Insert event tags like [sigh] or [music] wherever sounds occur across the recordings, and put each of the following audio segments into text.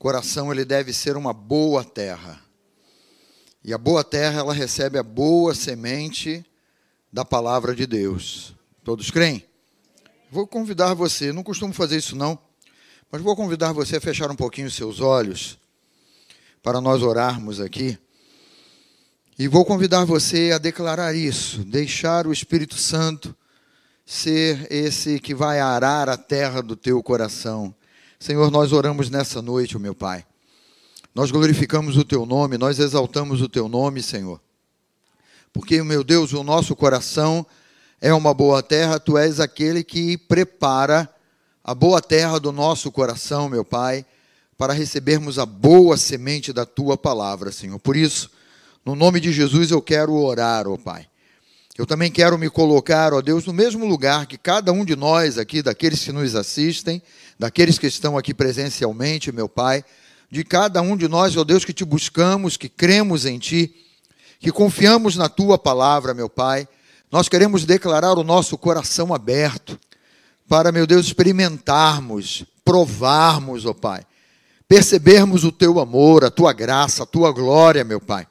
coração ele deve ser uma boa terra. E a boa terra ela recebe a boa semente da palavra de Deus. Todos creem? Vou convidar você, não costumo fazer isso não, mas vou convidar você a fechar um pouquinho os seus olhos para nós orarmos aqui. E vou convidar você a declarar isso, deixar o Espírito Santo ser esse que vai arar a terra do teu coração. Senhor, nós oramos nessa noite, meu Pai. Nós glorificamos o teu nome, nós exaltamos o teu nome, Senhor. Porque, meu Deus, o nosso coração é uma boa terra, tu és aquele que prepara a boa terra do nosso coração, meu Pai, para recebermos a boa semente da tua palavra, Senhor. Por isso, no nome de Jesus eu quero orar, ó Pai. Eu também quero me colocar, ó Deus, no mesmo lugar que cada um de nós aqui, daqueles que nos assistem, daqueles que estão aqui presencialmente, meu Pai, de cada um de nós, ó Deus, que te buscamos, que cremos em Ti, que confiamos na Tua palavra, meu Pai. Nós queremos declarar o nosso coração aberto para, meu Deus, experimentarmos, provarmos, ó Pai, percebermos o Teu amor, a Tua graça, a Tua glória, meu Pai.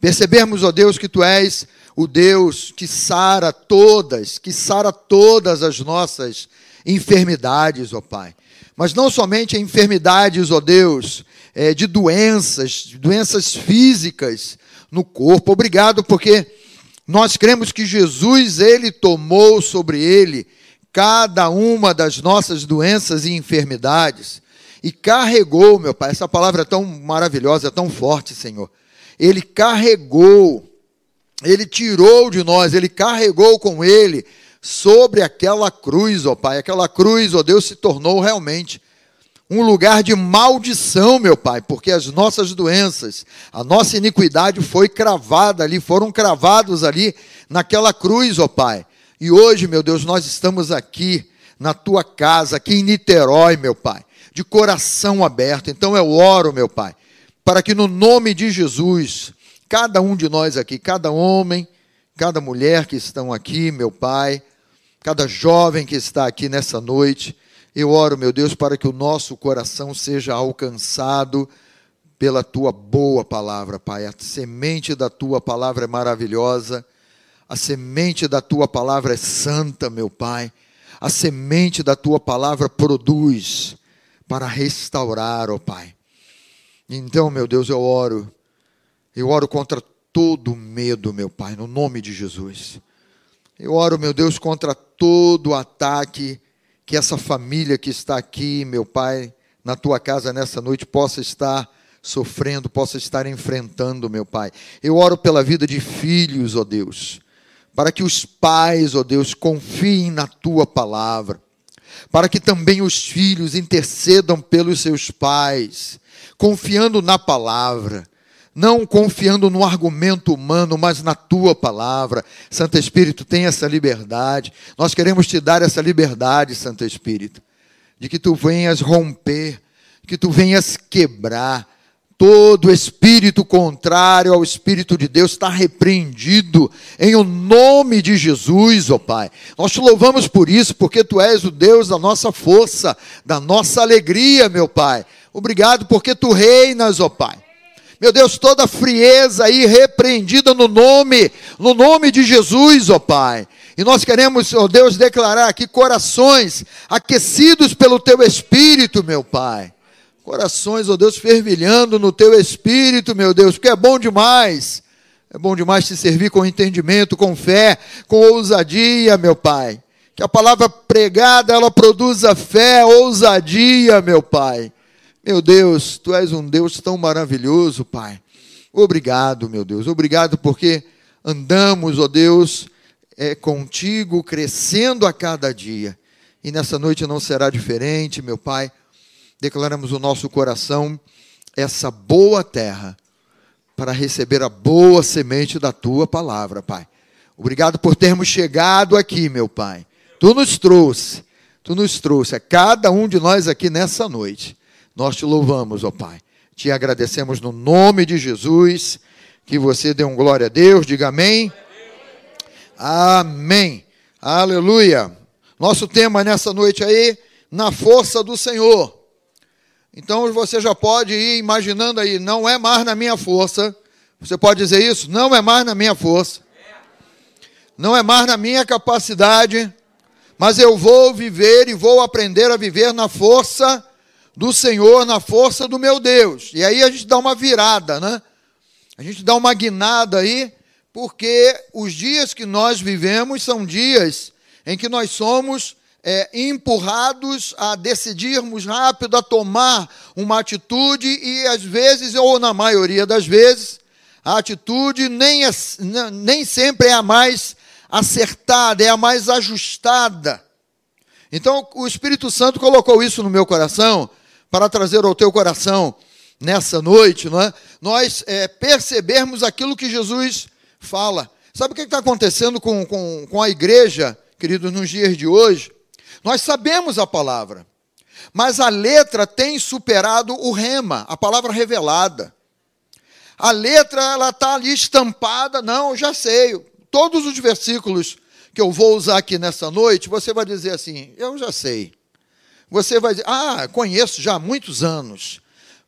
Percebermos, ó Deus, que Tu és o Deus que sara todas, que sara todas as nossas enfermidades, ó Pai. Mas não somente enfermidades, ó Deus, é, de doenças, doenças físicas no corpo. Obrigado, porque nós cremos que Jesus, Ele tomou sobre Ele cada uma das nossas doenças e enfermidades e carregou, meu Pai, essa palavra é tão maravilhosa, é tão forte, Senhor. Ele carregou, Ele tirou de nós, Ele carregou com Ele sobre aquela cruz, ó Pai. Aquela cruz, ó Deus, se tornou realmente um lugar de maldição, meu Pai, porque as nossas doenças, a nossa iniquidade foi cravada ali, foram cravados ali naquela cruz, ó Pai. E hoje, meu Deus, nós estamos aqui na tua casa, aqui em Niterói, meu Pai, de coração aberto. Então eu oro, meu Pai, para que no nome de Jesus, cada um de nós aqui, cada homem, cada mulher que estão aqui, meu Pai, cada jovem que está aqui nessa noite. Eu oro, meu Deus, para que o nosso coração seja alcançado pela tua boa palavra, Pai. A semente da tua palavra é maravilhosa, a semente da tua palavra é santa, meu Pai. A semente da tua palavra produz para restaurar, ó Pai. Então, meu Deus, eu oro, eu oro contra todo medo, meu Pai, no nome de Jesus. Eu oro, meu Deus, contra todo ataque que essa família que está aqui, meu Pai, na tua casa nessa noite, possa estar sofrendo, possa estar enfrentando, meu Pai. Eu oro pela vida de filhos, ó Deus, para que os pais, ó Deus, confiem na tua palavra, para que também os filhos intercedam pelos seus pais, confiando na palavra não confiando no argumento humano, mas na tua palavra. Santo Espírito, tem essa liberdade. Nós queremos te dar essa liberdade, Santo Espírito, de que tu venhas romper, que tu venhas quebrar. Todo espírito contrário ao Espírito de Deus está repreendido em o nome de Jesus, ó Pai. Nós te louvamos por isso, porque tu és o Deus da nossa força, da nossa alegria, meu Pai. Obrigado porque tu reinas, ó Pai. Meu Deus, toda frieza aí repreendida no nome, no nome de Jesus, ó Pai. E nós queremos, ó Deus, declarar aqui corações aquecidos pelo teu espírito, meu Pai. Corações, ó Deus, fervilhando no teu espírito, meu Deus, porque é bom demais. É bom demais te servir com entendimento, com fé, com ousadia, meu Pai. Que a palavra pregada ela produza fé, ousadia, meu Pai. Meu Deus, tu és um Deus tão maravilhoso, Pai. Obrigado, meu Deus. Obrigado porque andamos, ó Deus, é, contigo, crescendo a cada dia. E nessa noite não será diferente, meu Pai. Declaramos o nosso coração essa boa terra para receber a boa semente da tua palavra, Pai. Obrigado por termos chegado aqui, meu Pai. Tu nos trouxe, tu nos trouxe a cada um de nós aqui nessa noite. Nós te louvamos, ó Pai. Te agradecemos no nome de Jesus. Que você dê um glória a Deus. Diga amém. Amém. Aleluia. Nosso tema nessa noite aí, na força do Senhor. Então você já pode ir imaginando aí, não é mais na minha força. Você pode dizer isso? Não é mais na minha força. Não é mais na minha capacidade, mas eu vou viver e vou aprender a viver na força do Senhor, na força do meu Deus. E aí a gente dá uma virada, né? A gente dá uma guinada aí, porque os dias que nós vivemos são dias em que nós somos é, empurrados a decidirmos rápido, a tomar uma atitude, e às vezes, ou na maioria das vezes, a atitude nem, é, nem sempre é a mais acertada, é a mais ajustada. Então, o Espírito Santo colocou isso no meu coração, para trazer ao teu coração nessa noite, não é? nós é, percebermos aquilo que Jesus fala. Sabe o que está acontecendo com, com, com a igreja, queridos, nos dias de hoje? Nós sabemos a palavra, mas a letra tem superado o rema, a palavra revelada. A letra, ela está ali estampada, não, já sei. Todos os versículos que eu vou usar aqui nessa noite, você vai dizer assim, eu já sei. Você vai dizer, ah, conheço já há muitos anos.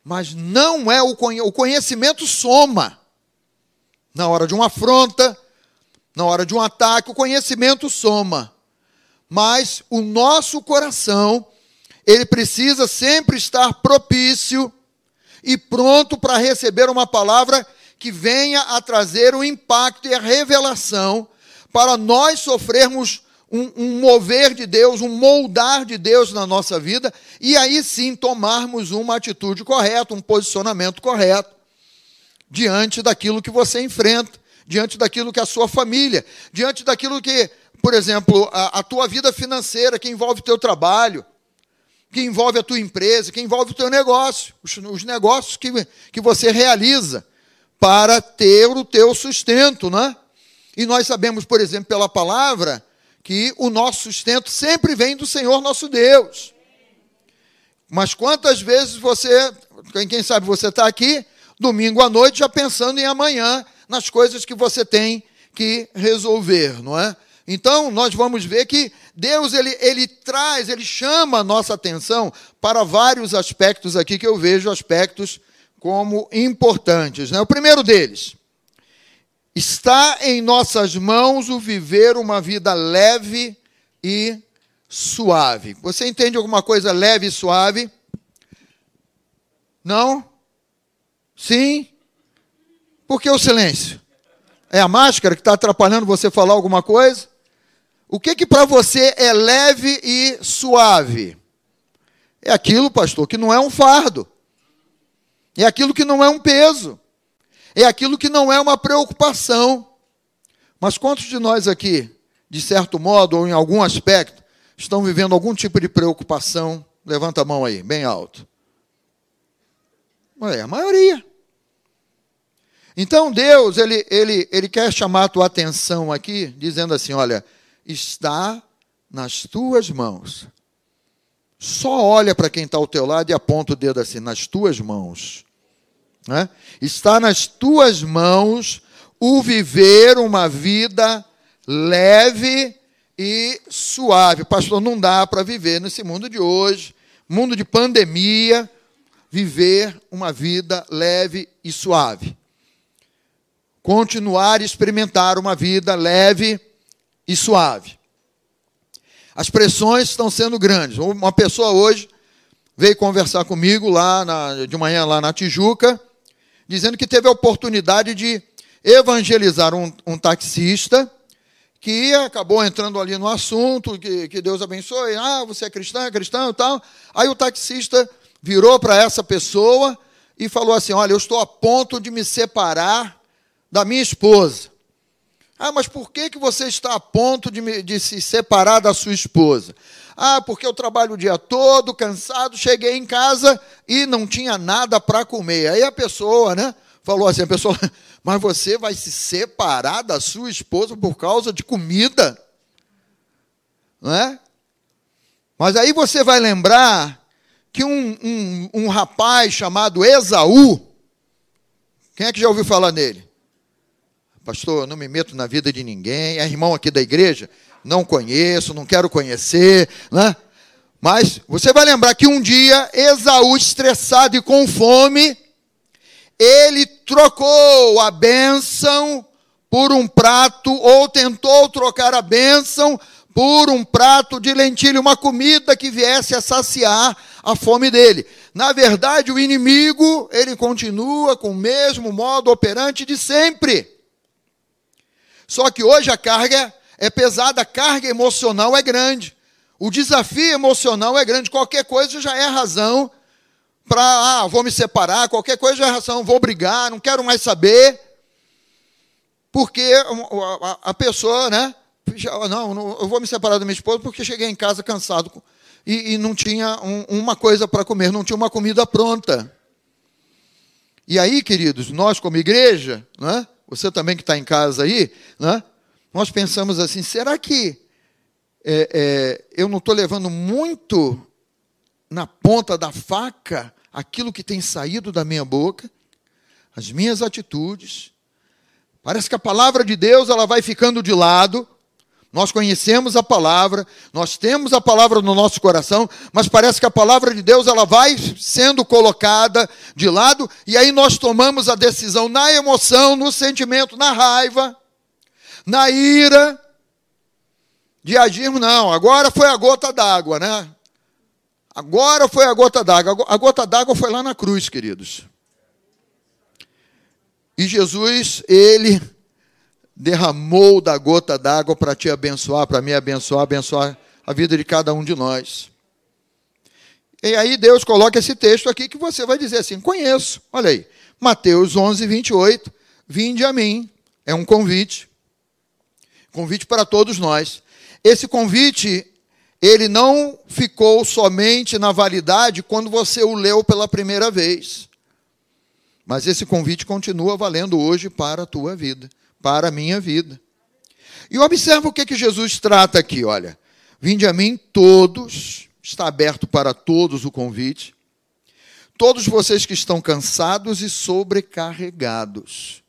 Mas não é o, conhe o conhecimento soma. Na hora de uma afronta, na hora de um ataque, o conhecimento soma. Mas o nosso coração, ele precisa sempre estar propício e pronto para receber uma palavra que venha a trazer o impacto e a revelação para nós sofrermos um, um, mover de Deus, um moldar de Deus na nossa vida, e aí sim tomarmos uma atitude correta, um posicionamento correto, diante daquilo que você enfrenta, diante daquilo que a sua família, diante daquilo que, por exemplo, a, a tua vida financeira, que envolve o teu trabalho, que envolve a tua empresa, que envolve o teu negócio, os, os negócios que, que você realiza para ter o teu sustento, né? E nós sabemos, por exemplo, pela palavra, que o nosso sustento sempre vem do Senhor nosso Deus. Mas quantas vezes você, quem sabe você está aqui, domingo à noite, já pensando em amanhã, nas coisas que você tem que resolver, não é? Então, nós vamos ver que Deus, ele, ele traz, ele chama a nossa atenção para vários aspectos aqui que eu vejo aspectos como importantes. Né? O primeiro deles, Está em nossas mãos o viver uma vida leve e suave. Você entende alguma coisa leve e suave? Não? Sim? Por que o silêncio? É a máscara que está atrapalhando você falar alguma coisa? O que que para você é leve e suave? É aquilo, pastor, que não é um fardo. É aquilo que não é um peso é aquilo que não é uma preocupação. Mas quantos de nós aqui, de certo modo ou em algum aspecto, estão vivendo algum tipo de preocupação? Levanta a mão aí, bem alto. É a maioria. Então Deus, ele, ele, ele quer chamar a tua atenção aqui, dizendo assim: olha, está nas tuas mãos. Só olha para quem está ao teu lado e aponta o dedo assim, nas tuas mãos. Né? Está nas tuas mãos o viver uma vida leve e suave. Pastor, não dá para viver nesse mundo de hoje, mundo de pandemia, viver uma vida leve e suave. Continuar a experimentar uma vida leve e suave. As pressões estão sendo grandes. Uma pessoa hoje veio conversar comigo lá na, de manhã lá na Tijuca dizendo que teve a oportunidade de evangelizar um, um taxista que acabou entrando ali no assunto, que, que Deus abençoe, ah, você é cristão, é cristão e tal. Aí o taxista virou para essa pessoa e falou assim: Olha, eu estou a ponto de me separar da minha esposa. Ah, mas por que, que você está a ponto de, me, de se separar da sua esposa? Ah, porque eu trabalho o dia todo, cansado, cheguei em casa e não tinha nada para comer. Aí a pessoa, né, falou assim, a pessoa, [laughs] mas você vai se separar da sua esposa por causa de comida? Não é? Mas aí você vai lembrar que um, um, um rapaz chamado Esaú, quem é que já ouviu falar nele? Pastor, eu não me meto na vida de ninguém, é irmão aqui da igreja? Não conheço, não quero conhecer, né? Mas você vai lembrar que um dia Esaú, estressado e com fome, ele trocou a bênção por um prato, ou tentou trocar a bênção por um prato de lentilha, uma comida que viesse a saciar a fome dele. Na verdade, o inimigo, ele continua com o mesmo modo operante de sempre. Só que hoje a carga é pesada, a carga emocional é grande. O desafio emocional é grande. Qualquer coisa já é razão para, ah, vou me separar, qualquer coisa já é razão, vou brigar, não quero mais saber. Porque a pessoa, né? Não, eu vou me separar da minha esposa porque cheguei em casa cansado e, e não tinha um, uma coisa para comer, não tinha uma comida pronta. E aí, queridos, nós como igreja, né? você também que está em casa aí, né? Nós pensamos assim: será que é, é, eu não estou levando muito na ponta da faca aquilo que tem saído da minha boca, as minhas atitudes? Parece que a palavra de Deus ela vai ficando de lado, nós conhecemos a palavra, nós temos a palavra no nosso coração, mas parece que a palavra de Deus ela vai sendo colocada de lado e aí nós tomamos a decisão na emoção, no sentimento, na raiva, na ira de agirmos não. Agora foi a gota d'água, né? Agora foi a gota d'água. A gota d'água foi lá na cruz, queridos. E Jesus, ele derramou da gota d'água para te abençoar, para me abençoar, abençoar a vida de cada um de nós. E aí Deus coloca esse texto aqui que você vai dizer assim: conheço. Olha aí, Mateus 11, 28. Vinde a mim. É um convite. Convite para todos nós. Esse convite, ele não ficou somente na validade quando você o leu pela primeira vez. Mas esse convite continua valendo hoje para a tua vida para a minha vida. E observa o que, que Jesus trata aqui, olha. Vinde a mim todos, está aberto para todos o convite. Todos vocês que estão cansados e sobrecarregados.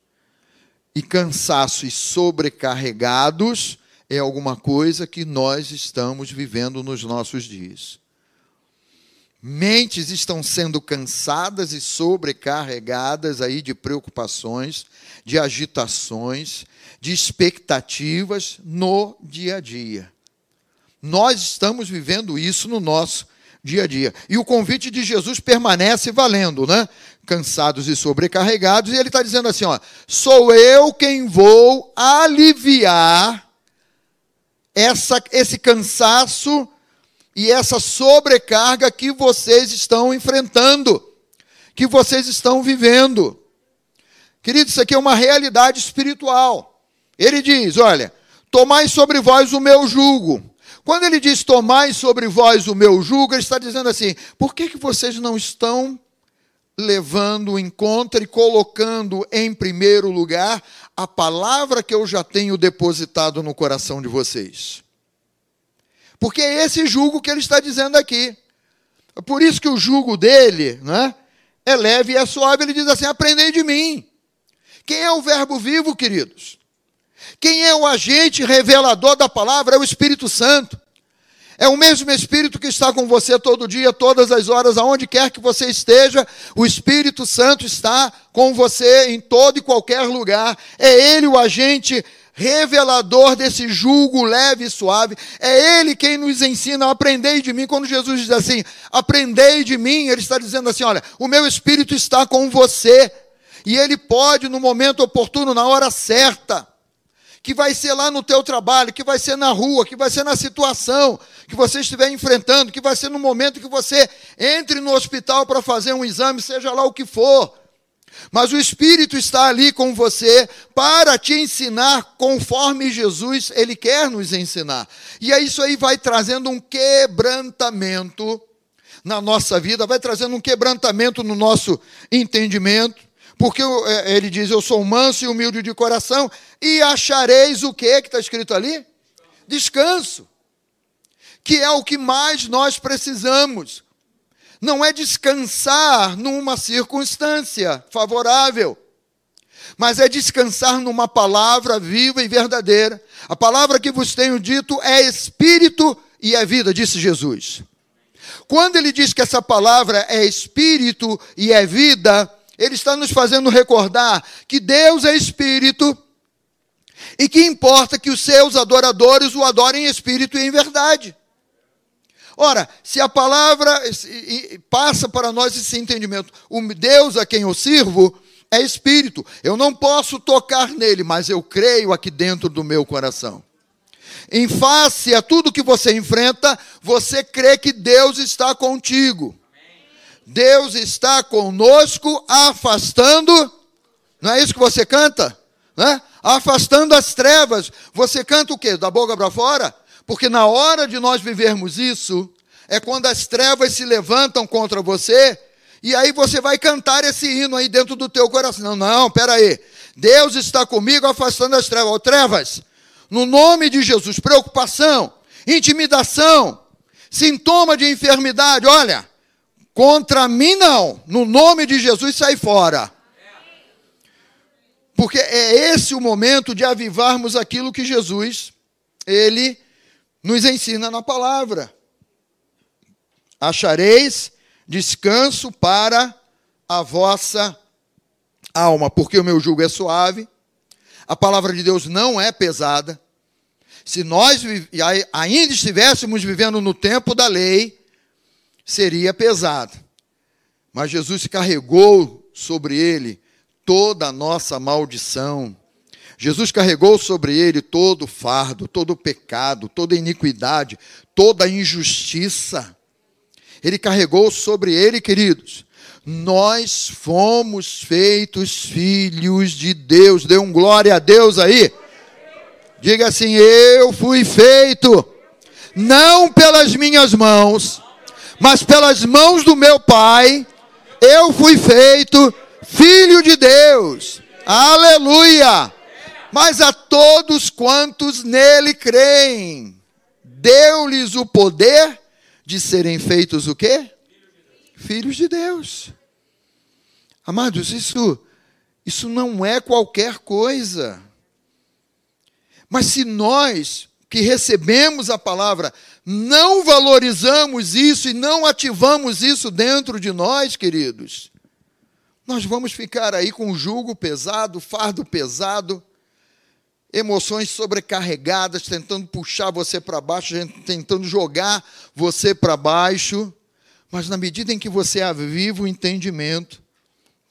E cansaço e sobrecarregados é alguma coisa que nós estamos vivendo nos nossos dias. Mentes estão sendo cansadas e sobrecarregadas aí de preocupações, de agitações, de expectativas no dia a dia. Nós estamos vivendo isso no nosso dia a dia. E o convite de Jesus permanece valendo, né? Cansados e sobrecarregados, e ele está dizendo assim: ó, sou eu quem vou aliviar essa, esse cansaço e essa sobrecarga que vocês estão enfrentando, que vocês estão vivendo. Querido, isso aqui é uma realidade espiritual. Ele diz: olha, tomai sobre vós o meu jugo. Quando ele diz tomai sobre vós o meu jugo, ele está dizendo assim: por que, que vocês não estão levando em conta e colocando em primeiro lugar a palavra que eu já tenho depositado no coração de vocês? Porque é esse jugo que ele está dizendo aqui. É por isso que o jugo dele né, é leve e é suave. Ele diz assim: aprendei de mim. Quem é o Verbo vivo, queridos? Quem é o agente revelador da palavra? É o Espírito Santo. É o mesmo Espírito que está com você todo dia, todas as horas, aonde quer que você esteja, o Espírito Santo está com você em todo e qualquer lugar. É Ele o agente revelador desse julgo leve e suave. É Ele quem nos ensina a aprender de mim. Quando Jesus diz assim, aprendei de mim, Ele está dizendo assim: olha, o meu Espírito está com você. E Ele pode, no momento oportuno, na hora certa, que vai ser lá no teu trabalho, que vai ser na rua, que vai ser na situação que você estiver enfrentando, que vai ser no momento que você entre no hospital para fazer um exame, seja lá o que for mas o Espírito está ali com você para te ensinar conforme Jesus ele quer nos ensinar. E aí isso aí vai trazendo um quebrantamento na nossa vida, vai trazendo um quebrantamento no nosso entendimento. Porque é, ele diz: Eu sou manso e humilde de coração, e achareis o que que está escrito ali? Descanso. Que é o que mais nós precisamos não é descansar numa circunstância favorável, mas é descansar numa palavra viva e verdadeira. A palavra que vos tenho dito é espírito e é vida, disse Jesus. Quando ele diz que essa palavra é espírito e é vida, ele está nos fazendo recordar que Deus é espírito e que importa que os seus adoradores o adorem em espírito e em verdade. Ora, se a palavra passa para nós esse entendimento, o Deus a quem eu sirvo é espírito. Eu não posso tocar nele, mas eu creio aqui dentro do meu coração. Em face a tudo que você enfrenta, você crê que Deus está contigo. Deus está conosco, afastando. Não é isso que você canta? Né? Afastando as trevas. Você canta o quê? Da boca para fora? Porque na hora de nós vivermos isso, é quando as trevas se levantam contra você, e aí você vai cantar esse hino aí dentro do teu coração. Não, não, peraí. Deus está comigo afastando as trevas. Oh, trevas, no nome de Jesus, preocupação, intimidação, sintoma de enfermidade, olha, contra mim não, no nome de Jesus sai fora. Porque é esse o momento de avivarmos aquilo que Jesus, ele nos ensina na palavra. Achareis descanso para a vossa alma, porque o meu jugo é suave, a palavra de Deus não é pesada. Se nós ainda estivéssemos vivendo no tempo da lei, seria pesado. Mas Jesus carregou sobre ele toda a nossa maldição Jesus carregou sobre ele todo o fardo, todo o pecado, toda a iniquidade, toda a injustiça. Ele carregou sobre ele, queridos. Nós fomos feitos filhos de Deus. Dê um glória a Deus aí. Diga assim: Eu fui feito, não pelas minhas mãos, mas pelas mãos do meu Pai. Eu fui feito filho de Deus. Aleluia! mas a todos quantos nele creem, deu-lhes o poder de serem feitos o quê? Filhos de Deus. Amados, isso isso não é qualquer coisa. Mas se nós que recebemos a palavra não valorizamos isso e não ativamos isso dentro de nós, queridos, nós vamos ficar aí com jugo pesado, fardo pesado, emoções sobrecarregadas, tentando puxar você para baixo, tentando jogar você para baixo. Mas na medida em que você aviva o entendimento,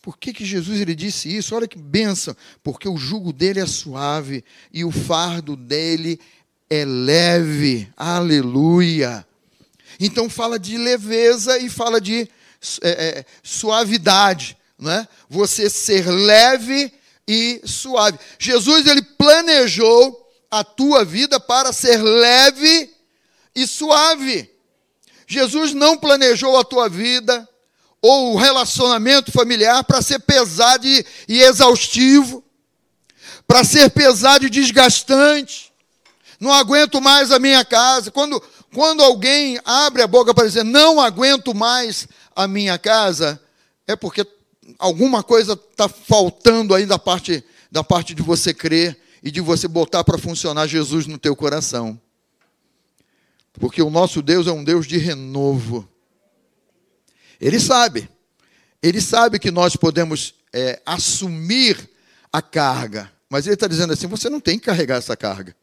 por que, que Jesus ele disse isso? Olha que benção, porque o jugo dele é suave e o fardo dele é leve. Aleluia. Então fala de leveza e fala de é, é, suavidade, não é? Você ser leve e suave. Jesus ele planejou a tua vida para ser leve e suave. Jesus não planejou a tua vida ou o relacionamento familiar para ser pesado e, e exaustivo, para ser pesado e desgastante. Não aguento mais a minha casa. Quando, quando alguém abre a boca para dizer não aguento mais a minha casa, é porque alguma coisa está faltando aí da parte, da parte de você crer e de você botar para funcionar Jesus no teu coração. Porque o nosso Deus é um Deus de renovo. Ele sabe. Ele sabe que nós podemos é, assumir a carga. Mas ele está dizendo assim: você não tem que carregar essa carga.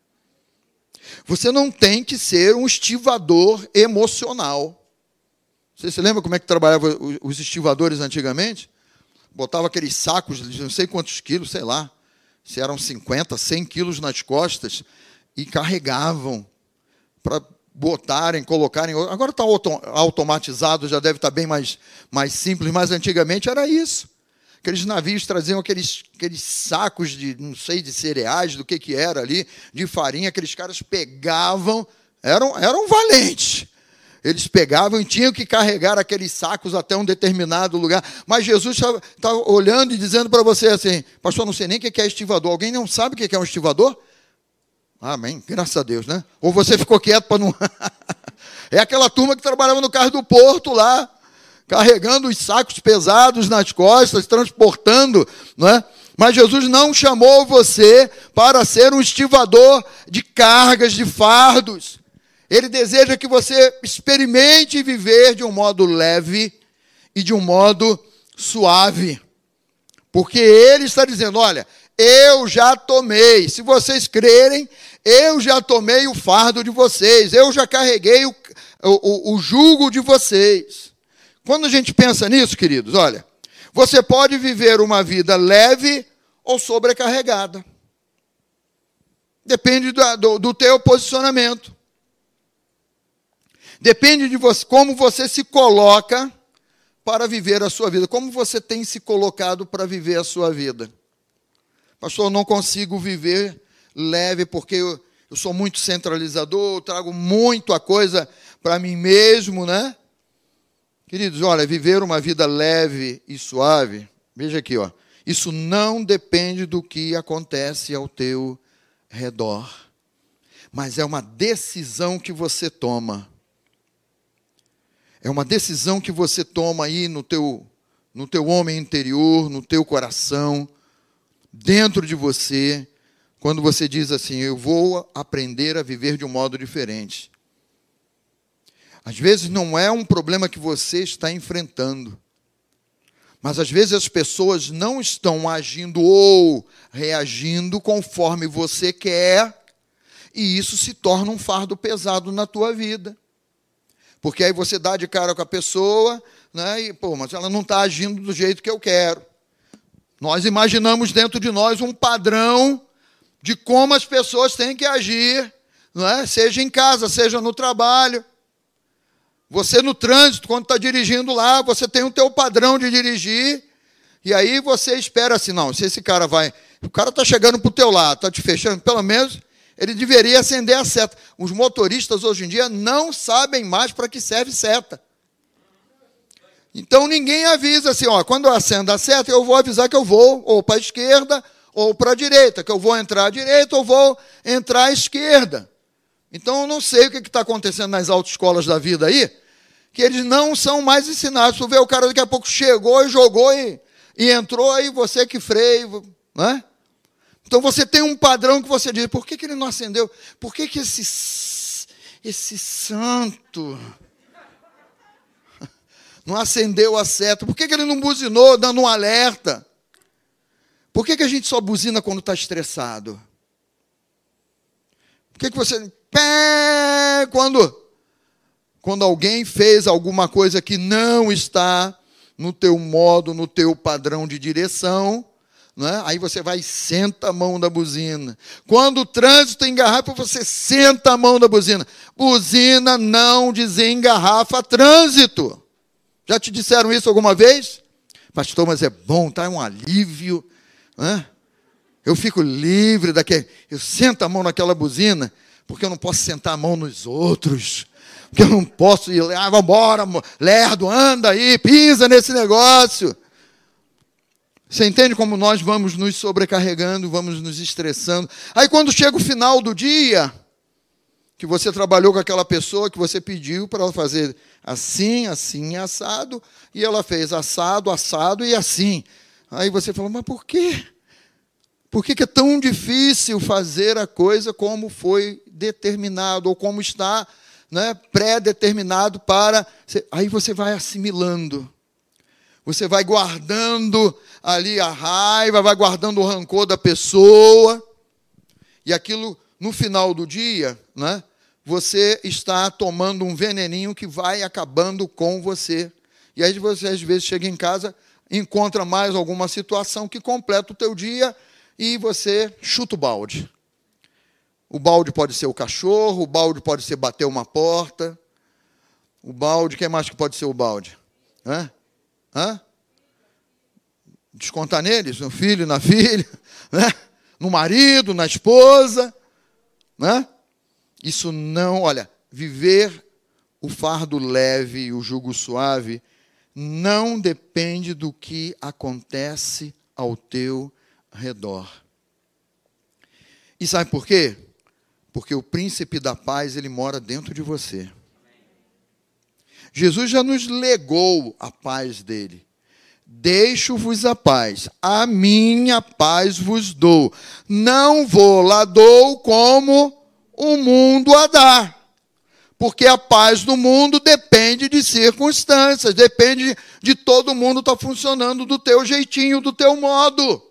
Você não tem que ser um estivador emocional. Você se lembra como é que trabalhavam os estivadores antigamente? botava aqueles sacos de não sei quantos quilos, sei lá, se eram 50, 100 quilos nas costas, e carregavam para botarem, colocarem. Agora está automatizado, já deve estar tá bem mais, mais simples, mas antigamente era isso. Aqueles navios traziam aqueles, aqueles sacos de, não sei, de cereais, do que, que era ali, de farinha, aqueles caras pegavam, eram, eram valentes eles pegavam e tinham que carregar aqueles sacos até um determinado lugar. Mas Jesus estava olhando e dizendo para você assim: Pastor, não sei nem o que é estivador. Alguém não sabe o que é um estivador? Amém. Graças a Deus, né? Ou você ficou quieto para não. [laughs] é aquela turma que trabalhava no carro do porto lá, carregando os sacos pesados nas costas, transportando, não é? Mas Jesus não chamou você para ser um estivador de cargas, de fardos. Ele deseja que você experimente viver de um modo leve e de um modo suave. Porque ele está dizendo: olha, eu já tomei. Se vocês crerem, eu já tomei o fardo de vocês, eu já carreguei o, o, o jugo de vocês. Quando a gente pensa nisso, queridos, olha, você pode viver uma vida leve ou sobrecarregada. Depende do, do, do teu posicionamento. Depende de você, como você se coloca para viver a sua vida. Como você tem se colocado para viver a sua vida? Pastor, eu não consigo viver leve porque eu, eu sou muito centralizador, eu trago muito a coisa para mim mesmo, né? Queridos, olha, viver uma vida leve e suave, veja aqui, ó. Isso não depende do que acontece ao teu redor, mas é uma decisão que você toma. É uma decisão que você toma aí no teu, no teu homem interior, no teu coração, dentro de você, quando você diz assim: Eu vou aprender a viver de um modo diferente. Às vezes não é um problema que você está enfrentando, mas às vezes as pessoas não estão agindo ou reagindo conforme você quer, e isso se torna um fardo pesado na tua vida. Porque aí você dá de cara com a pessoa, né, e, pô, mas ela não está agindo do jeito que eu quero. Nós imaginamos dentro de nós um padrão de como as pessoas têm que agir, não é? seja em casa, seja no trabalho. Você no trânsito, quando está dirigindo lá, você tem o teu padrão de dirigir, e aí você espera assim, não, se esse cara vai, o cara está chegando para o teu lado, está te fechando, pelo menos ele deveria acender a seta. Os motoristas hoje em dia não sabem mais para que serve seta. Então ninguém avisa assim, ó, quando eu acendo a seta, eu vou avisar que eu vou ou para a esquerda ou para a direita, que eu vou entrar à direita ou vou entrar à esquerda. Então eu não sei o que está acontecendo nas autoescolas da vida aí, que eles não são mais ensinados. Tu vê o cara daqui a pouco chegou e jogou e, e entrou, aí você que freia, né? Então você tem um padrão que você diz: por que, que ele não acendeu? Por que, que esse, esse santo [laughs] não acendeu a seta? Por que, que ele não buzinou dando um alerta? Por que, que a gente só buzina quando está estressado? Por que, que você. Pé, quando, quando alguém fez alguma coisa que não está no teu modo, no teu padrão de direção, é? Aí você vai e senta a mão da buzina. Quando o trânsito engarrafa, você senta a mão da buzina. Buzina não desengarrafa trânsito. Já te disseram isso alguma vez? Pastor, mas é bom, tá? É um alívio. É? Eu fico livre daquele. Eu sento a mão naquela buzina, porque eu não posso sentar a mão nos outros. Porque eu não posso ir, ah, vambora, lerdo, anda aí, pisa nesse negócio. Você entende como nós vamos nos sobrecarregando, vamos nos estressando. Aí quando chega o final do dia, que você trabalhou com aquela pessoa que você pediu para ela fazer assim, assim, assado, e ela fez assado, assado e assim. Aí você falou, mas por quê? Por que, que é tão difícil fazer a coisa como foi determinado, ou como está né, pré-determinado para. Aí você vai assimilando. Você vai guardando ali a raiva, vai guardando o rancor da pessoa. E aquilo, no final do dia, né, você está tomando um veneninho que vai acabando com você. E aí você, às vezes, chega em casa, encontra mais alguma situação que completa o teu dia e você chuta o balde. O balde pode ser o cachorro, o balde pode ser bater uma porta. O balde, quem mais que pode ser o balde? Hã? Hã? Descontar neles, no filho, na filha, [laughs] né? no marido, na esposa. Né? Isso não, olha, viver o fardo leve e o jugo suave não depende do que acontece ao teu redor. E sabe por quê? Porque o príncipe da paz, ele mora dentro de você. Jesus já nos legou a paz dele. Deixo-vos a paz, a minha paz vos dou. Não vou lá dou como o mundo a dar. Porque a paz do mundo depende de circunstâncias, depende de todo mundo estar tá funcionando do teu jeitinho, do teu modo.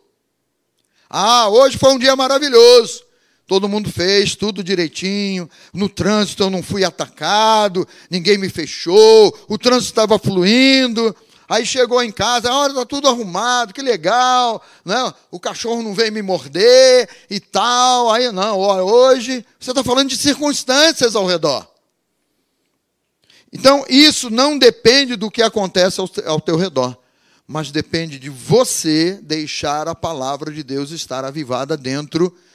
Ah, hoje foi um dia maravilhoso. Todo mundo fez tudo direitinho. No trânsito eu não fui atacado, ninguém me fechou, o trânsito estava fluindo. Aí chegou em casa, a hora está tudo arrumado, que legal, né? o cachorro não veio me morder e tal. Aí não, hoje você está falando de circunstâncias ao redor. Então, isso não depende do que acontece ao, ao teu redor, mas depende de você deixar a palavra de Deus estar avivada dentro de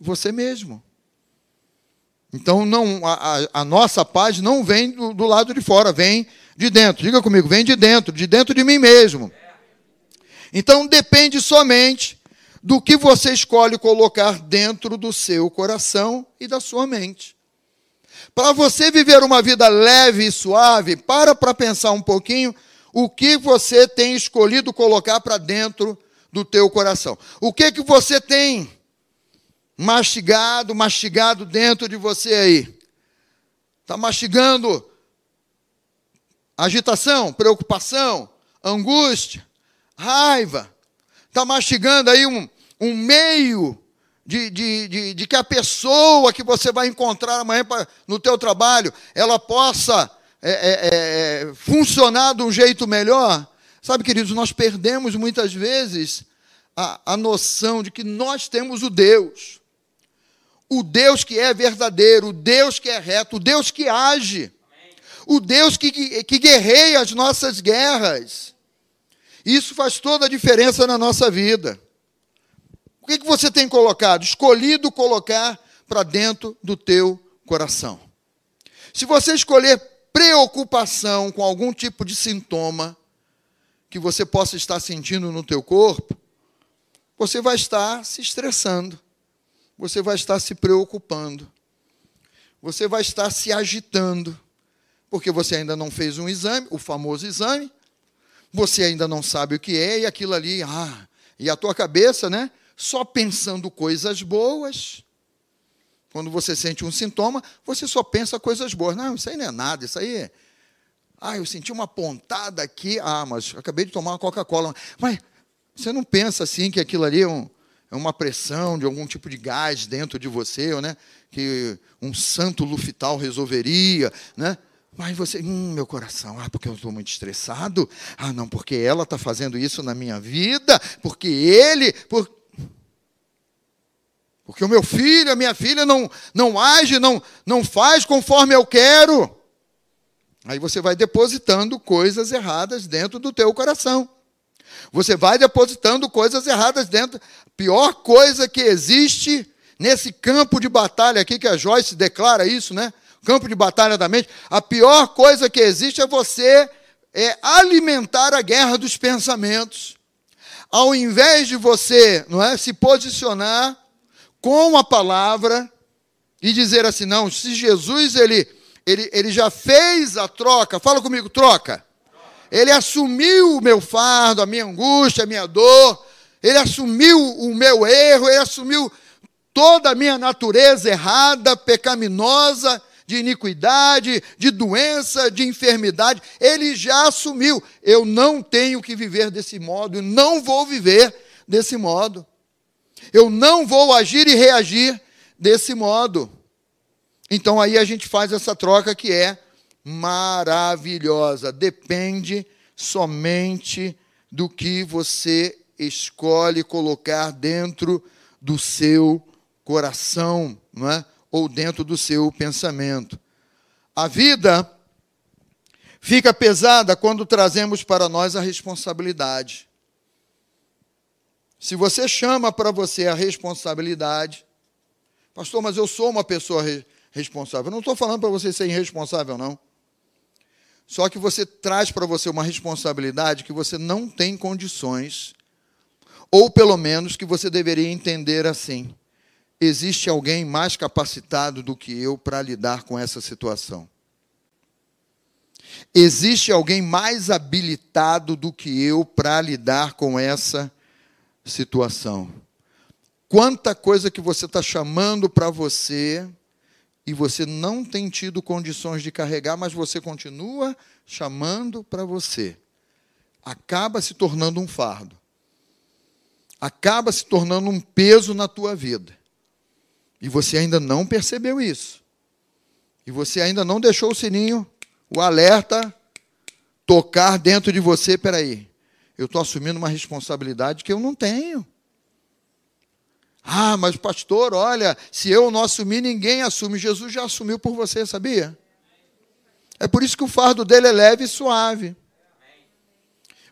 você mesmo. Então, não, a, a nossa paz não vem do, do lado de fora, vem de dentro. Diga comigo, vem de dentro, de dentro de mim mesmo. Então, depende somente do que você escolhe colocar dentro do seu coração e da sua mente. Para você viver uma vida leve e suave, para para pensar um pouquinho o que você tem escolhido colocar para dentro do teu coração. O que que você tem mastigado, mastigado dentro de você aí? Está mastigando agitação, preocupação, angústia, raiva. Está mastigando aí um, um meio de, de, de, de, que a pessoa que você vai encontrar amanhã pra, no teu trabalho, ela possa é, é, é, funcionar de um jeito melhor. Sabe, queridos, nós perdemos muitas vezes a, a noção de que nós temos o Deus o Deus que é verdadeiro, o Deus que é reto, o Deus que age, o Deus que, que guerreia as nossas guerras. Isso faz toda a diferença na nossa vida. O que, que você tem colocado? Escolhido colocar para dentro do teu coração. Se você escolher preocupação com algum tipo de sintoma que você possa estar sentindo no teu corpo, você vai estar se estressando você vai estar se preocupando, você vai estar se agitando, porque você ainda não fez um exame, o famoso exame, você ainda não sabe o que é, e aquilo ali, ah, e a tua cabeça, né, só pensando coisas boas. Quando você sente um sintoma, você só pensa coisas boas. Não, isso aí não é nada, isso aí é. Ah, eu senti uma pontada aqui. Ah, mas acabei de tomar uma Coca-Cola. Mas você não pensa assim que aquilo ali é um, uma pressão de algum tipo de gás dentro de você, né? que um santo lufital resolveria, né? Mas você, hum, meu coração, ah, porque eu estou muito estressado? Ah, não, porque ela está fazendo isso na minha vida, porque ele, por... porque o meu filho, a minha filha não, não age, não, não faz conforme eu quero. Aí você vai depositando coisas erradas dentro do teu coração. Você vai depositando coisas erradas dentro. Pior coisa que existe nesse campo de batalha aqui, que a Joyce declara isso, né? Campo de batalha da mente. A pior coisa que existe é você é, alimentar a guerra dos pensamentos. Ao invés de você não é, se posicionar com a palavra e dizer assim, não, se Jesus ele, ele, ele já fez a troca, fala comigo, troca. Ele assumiu o meu fardo, a minha angústia, a minha dor. Ele assumiu o meu erro, ele assumiu toda a minha natureza errada, pecaminosa, de iniquidade, de doença, de enfermidade. Ele já assumiu. Eu não tenho que viver desse modo, não vou viver desse modo. Eu não vou agir e reagir desse modo. Então aí a gente faz essa troca que é maravilhosa. Depende somente do que você escolhe colocar dentro do seu coração, não é? ou dentro do seu pensamento. A vida fica pesada quando trazemos para nós a responsabilidade. Se você chama para você a responsabilidade, pastor, mas eu sou uma pessoa responsável. Eu não estou falando para você ser irresponsável, não. Só que você traz para você uma responsabilidade que você não tem condições, ou pelo menos que você deveria entender assim: existe alguém mais capacitado do que eu para lidar com essa situação. Existe alguém mais habilitado do que eu para lidar com essa situação. Quanta coisa que você está chamando para você e você não tem tido condições de carregar, mas você continua chamando para você. Acaba se tornando um fardo. Acaba se tornando um peso na tua vida. E você ainda não percebeu isso. E você ainda não deixou o sininho, o alerta, tocar dentro de você. Peraí, eu estou assumindo uma responsabilidade que eu não tenho. Ah, mas pastor, olha, se eu não assumir, ninguém assume. Jesus já assumiu por você, sabia? É por isso que o fardo dele é leve e suave.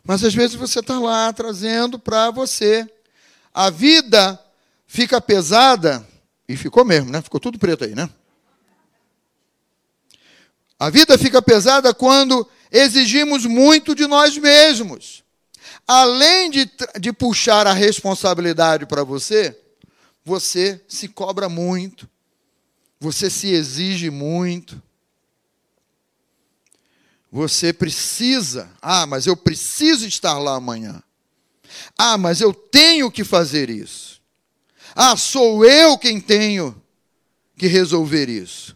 Mas às vezes você está lá trazendo para você. A vida fica pesada, e ficou mesmo, né? Ficou tudo preto aí, né? A vida fica pesada quando exigimos muito de nós mesmos. Além de, de puxar a responsabilidade para você, você se cobra muito, você se exige muito. Você precisa, ah, mas eu preciso estar lá amanhã. Ah, mas eu tenho que fazer isso. Ah, sou eu quem tenho que resolver isso.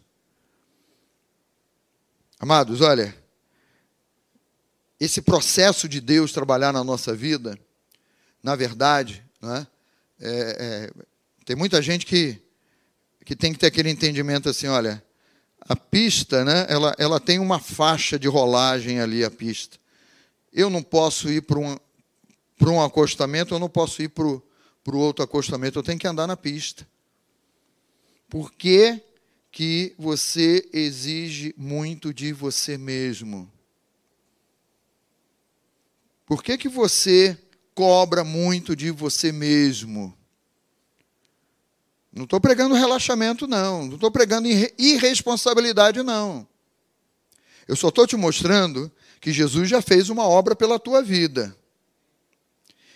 Amados, olha, esse processo de Deus trabalhar na nossa vida, na verdade, né, é, é, tem muita gente que, que tem que ter aquele entendimento assim, olha, a pista, né, ela, ela tem uma faixa de rolagem ali, a pista. Eu não posso ir para um, um acostamento, eu não posso ir para o outro acostamento, eu tenho que andar na pista. Por que, que você exige muito de você mesmo? Por que, que você cobra muito de você mesmo? Não estou pregando relaxamento, não. Não estou pregando irresponsabilidade, não. Eu só estou te mostrando que Jesus já fez uma obra pela tua vida.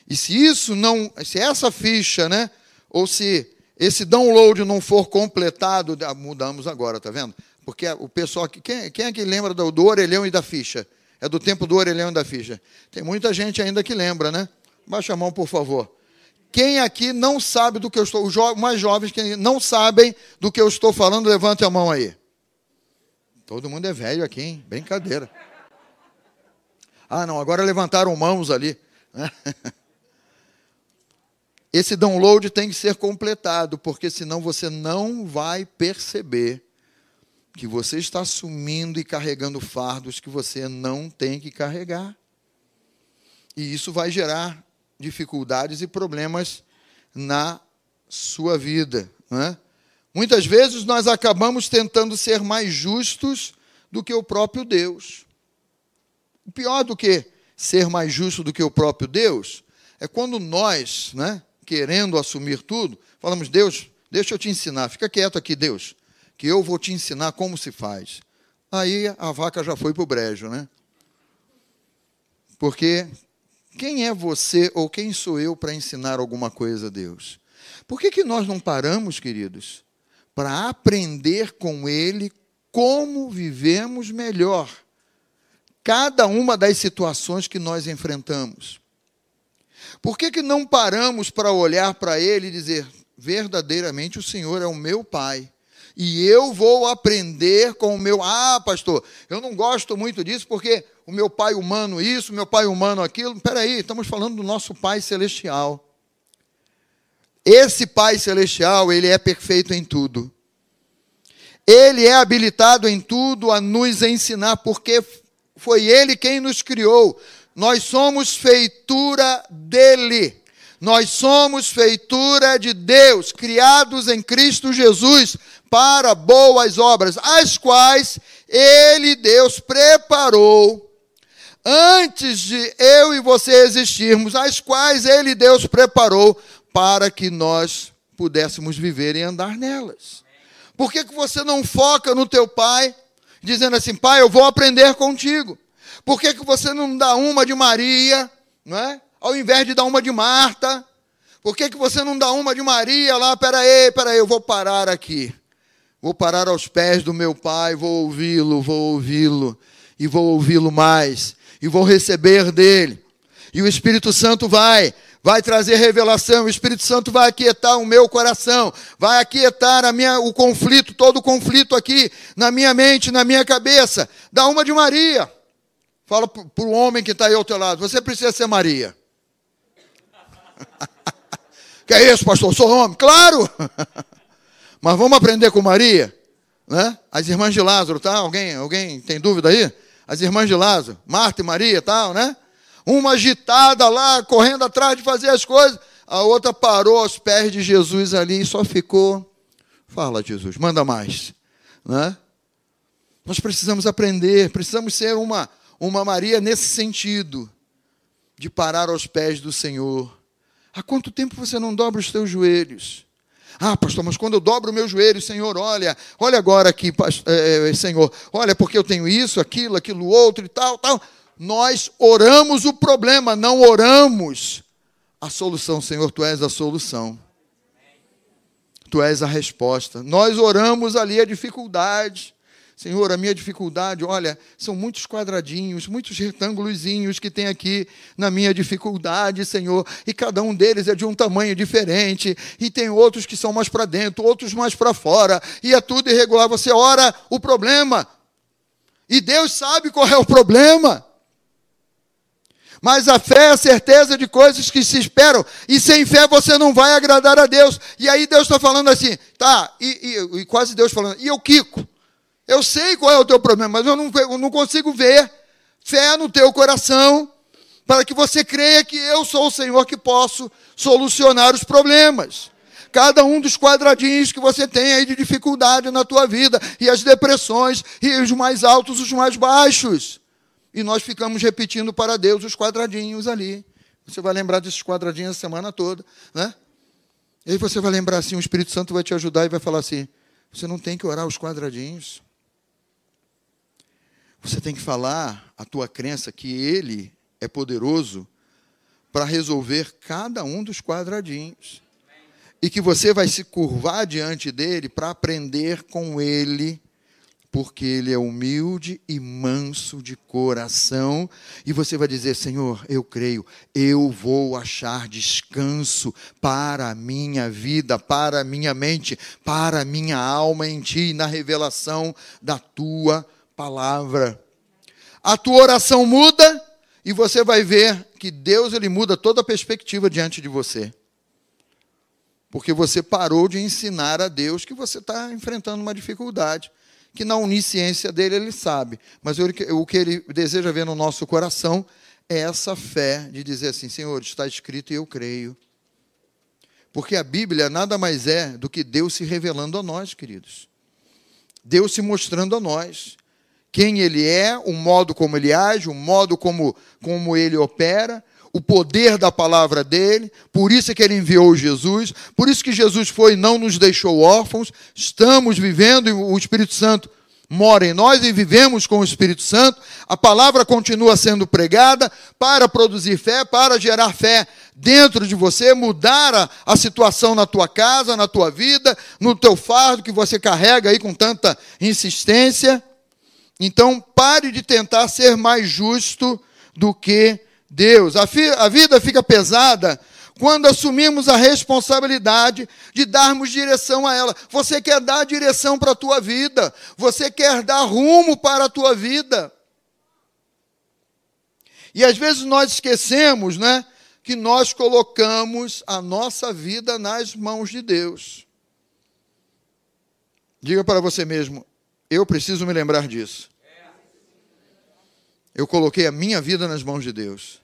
E se isso não, se essa ficha, né, ou se esse download não for completado, mudamos agora, tá vendo? Porque o pessoal, quem, quem é que lembra do, do orelhão e da ficha? É do tempo do orelhão e da ficha. Tem muita gente ainda que lembra, né? Baixa a mão, por favor. Quem aqui não sabe do que eu estou, os jo mais jovens que não sabem do que eu estou falando, levante a mão aí. Todo mundo é velho aqui, hein? Brincadeira. Ah, não, agora levantaram mãos ali. [laughs] Esse download tem que ser completado, porque senão você não vai perceber que você está assumindo e carregando fardos que você não tem que carregar. E isso vai gerar dificuldades e problemas na sua vida. Né? Muitas vezes nós acabamos tentando ser mais justos do que o próprio Deus. O pior do que ser mais justo do que o próprio Deus é quando nós, né, querendo assumir tudo, falamos: Deus, deixa eu te ensinar, fica quieto aqui, Deus, que eu vou te ensinar como se faz. Aí a vaca já foi para o brejo, né? Porque quem é você ou quem sou eu para ensinar alguma coisa a Deus? Por que, que nós não paramos, queridos, para aprender com Ele como vivemos melhor cada uma das situações que nós enfrentamos? Por que, que não paramos para olhar para Ele e dizer: verdadeiramente o Senhor é o meu Pai? E eu vou aprender com o meu. Ah, pastor, eu não gosto muito disso porque o meu pai humano isso, o meu pai humano aquilo. Espera aí, estamos falando do nosso Pai Celestial. Esse Pai Celestial, ele é perfeito em tudo. Ele é habilitado em tudo a nos ensinar, porque foi Ele quem nos criou. Nós somos feitura dele. Nós somos feitura de Deus, criados em Cristo Jesus para boas obras, as quais Ele, Deus, preparou antes de eu e você existirmos, as quais Ele, Deus, preparou para que nós pudéssemos viver e andar nelas. Por que, que você não foca no teu pai, dizendo assim, pai, eu vou aprender contigo? Por que, que você não dá uma de Maria, não é? ao invés de dar uma de Marta? Por que, que você não dá uma de Maria lá? Peraí, peraí, eu vou parar aqui. Vou parar aos pés do meu pai, vou ouvi-lo, vou ouvi-lo, e vou ouvi-lo mais, e vou receber dele. E o Espírito Santo vai, vai trazer revelação, o Espírito Santo vai aquietar o meu coração, vai aquietar a minha, o conflito, todo o conflito aqui na minha mente, na minha cabeça. Dá uma de Maria. Fala para o homem que está aí ao teu lado, você precisa ser Maria. [laughs] que é isso, pastor? Sou homem? Claro! [laughs] Mas vamos aprender com Maria? Né? As irmãs de Lázaro, tá? Alguém, alguém tem dúvida aí? As irmãs de Lázaro, Marta e Maria, tal, né? Uma agitada lá, correndo atrás de fazer as coisas, a outra parou aos pés de Jesus ali e só ficou. Fala, Jesus, manda mais, né? Nós precisamos aprender, precisamos ser uma uma Maria nesse sentido de parar aos pés do Senhor. Há quanto tempo você não dobra os teus joelhos? Ah, pastor, mas quando eu dobro o meu joelho, Senhor, olha, olha agora aqui, é, Senhor, olha, porque eu tenho isso, aquilo, aquilo outro e tal, tal. Nós oramos o problema, não oramos a solução, Senhor, tu és a solução. Tu és a resposta. Nós oramos ali a dificuldade. Senhor, a minha dificuldade, olha, são muitos quadradinhos, muitos retângulozinhos que tem aqui na minha dificuldade, Senhor, e cada um deles é de um tamanho diferente, e tem outros que são mais para dentro, outros mais para fora, e é tudo irregular. Você ora o problema, e Deus sabe qual é o problema. Mas a fé é a certeza de coisas que se esperam. E sem fé você não vai agradar a Deus. E aí Deus está falando assim, tá, e, e, e, quase Deus falando, e eu, Kiko? Eu sei qual é o teu problema, mas eu não, eu não consigo ver fé no teu coração para que você creia que eu sou o Senhor que posso solucionar os problemas. Cada um dos quadradinhos que você tem aí de dificuldade na tua vida, e as depressões, e os mais altos, os mais baixos. E nós ficamos repetindo para Deus os quadradinhos ali. Você vai lembrar desses quadradinhos a semana toda, né? E aí você vai lembrar assim, o Espírito Santo vai te ajudar e vai falar assim: você não tem que orar os quadradinhos. Você tem que falar a tua crença que Ele é poderoso para resolver cada um dos quadradinhos. E que você vai se curvar diante dele para aprender com ele, porque ele é humilde e manso de coração. E você vai dizer: Senhor, eu creio, eu vou achar descanso para a minha vida, para a minha mente, para a minha alma em ti, na revelação da tua palavra. A tua oração muda e você vai ver que Deus ele muda toda a perspectiva diante de você. Porque você parou de ensinar a Deus que você está enfrentando uma dificuldade, que na onisciência dele ele sabe. Mas o que ele deseja ver no nosso coração é essa fé de dizer assim: Senhor, está escrito e eu creio. Porque a Bíblia nada mais é do que Deus se revelando a nós, queridos. Deus se mostrando a nós quem ele é, o modo como ele age, o modo como, como ele opera, o poder da palavra dele, por isso é que ele enviou Jesus, por isso que Jesus foi e não nos deixou órfãos, estamos vivendo, o Espírito Santo mora em nós e vivemos com o Espírito Santo, a palavra continua sendo pregada para produzir fé, para gerar fé dentro de você, mudar a, a situação na tua casa, na tua vida, no teu fardo que você carrega aí com tanta insistência. Então, pare de tentar ser mais justo do que Deus. A, fi, a vida fica pesada quando assumimos a responsabilidade de darmos direção a ela. Você quer dar direção para a tua vida, você quer dar rumo para a tua vida. E às vezes nós esquecemos, né, que nós colocamos a nossa vida nas mãos de Deus. Diga para você mesmo, eu preciso me lembrar disso. Eu coloquei a minha vida nas mãos de Deus.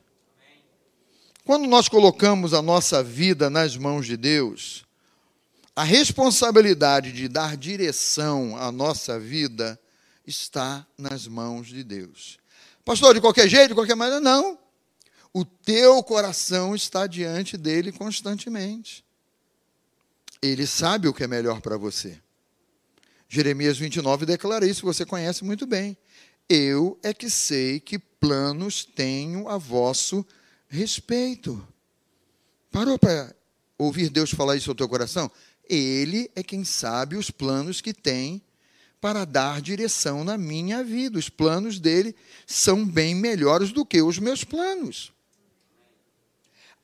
Quando nós colocamos a nossa vida nas mãos de Deus, a responsabilidade de dar direção à nossa vida está nas mãos de Deus. Pastor, de qualquer jeito, de qualquer maneira, não. O teu coração está diante dele constantemente. Ele sabe o que é melhor para você. Jeremias 29 declara isso, você conhece muito bem. Eu é que sei que planos tenho a vosso respeito. Parou para ouvir Deus falar isso ao teu coração? Ele é quem sabe os planos que tem para dar direção na minha vida. Os planos dele são bem melhores do que os meus planos.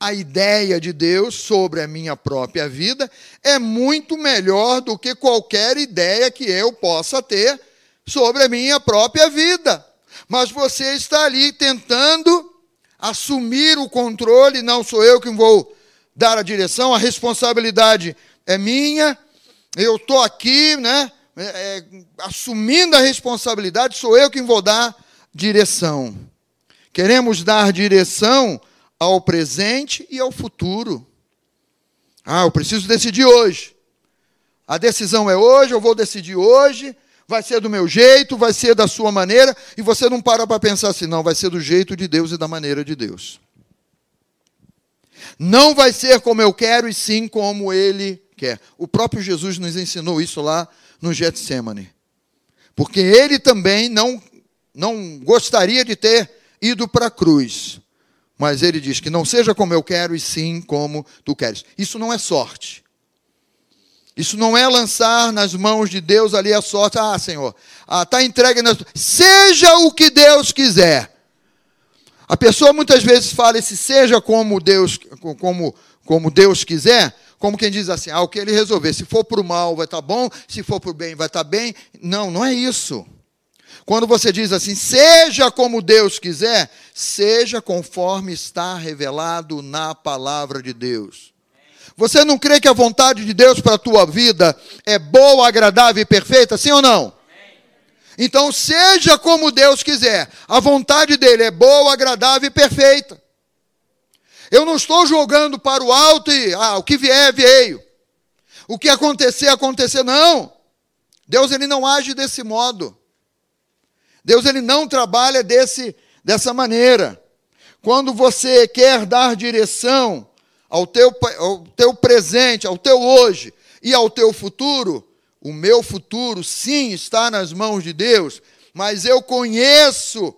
A ideia de Deus sobre a minha própria vida é muito melhor do que qualquer ideia que eu possa ter sobre a minha própria vida. Mas você está ali tentando assumir o controle, não sou eu que vou dar a direção, a responsabilidade é minha, eu estou aqui, né? É, é, assumindo a responsabilidade, sou eu quem vou dar direção. Queremos dar direção ao presente e ao futuro. Ah, eu preciso decidir hoje. A decisão é hoje, eu vou decidir hoje, vai ser do meu jeito, vai ser da sua maneira, e você não para para pensar assim, não, vai ser do jeito de Deus e da maneira de Deus. Não vai ser como eu quero, e sim como Ele quer. O próprio Jesus nos ensinou isso lá no Getsemane. Porque ele também não, não gostaria de ter ido para a cruz. Mas ele diz que não seja como eu quero e sim como tu queres. Isso não é sorte. Isso não é lançar nas mãos de Deus ali a sorte. Ah, Senhor, está ah, tá entregue nas. Seja o que Deus quiser. A pessoa muitas vezes fala esse seja como Deus, como, como Deus quiser, como quem diz assim: ah, o que ele resolver, se for para o mal vai estar tá bom, se for para o bem vai estar tá bem. Não, não é isso. Quando você diz assim, seja como Deus quiser, seja conforme está revelado na palavra de Deus. Você não crê que a vontade de Deus para a tua vida é boa, agradável e perfeita? Sim ou não? Então, seja como Deus quiser. A vontade dele é boa, agradável e perfeita. Eu não estou jogando para o alto e, ah, o que vier, veio. O que acontecer, acontecer. Não. Deus ele não age desse modo. Deus ele não trabalha desse, dessa maneira. Quando você quer dar direção ao teu, ao teu presente, ao teu hoje e ao teu futuro, o meu futuro sim está nas mãos de Deus, mas eu conheço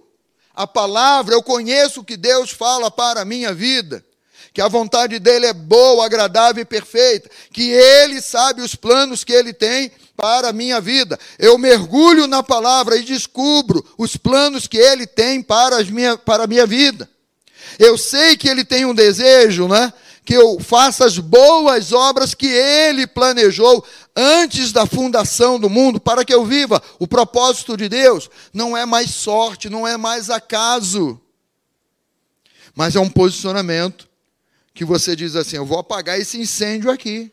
a palavra, eu conheço o que Deus fala para a minha vida. Que a vontade dele é boa, agradável e perfeita. Que ele sabe os planos que ele tem para a minha vida. Eu mergulho na palavra e descubro os planos que ele tem para, as minha, para a minha vida. Eu sei que ele tem um desejo, né? Que eu faça as boas obras que ele planejou antes da fundação do mundo para que eu viva. O propósito de Deus não é mais sorte, não é mais acaso, mas é um posicionamento que você diz assim: eu vou apagar esse incêndio aqui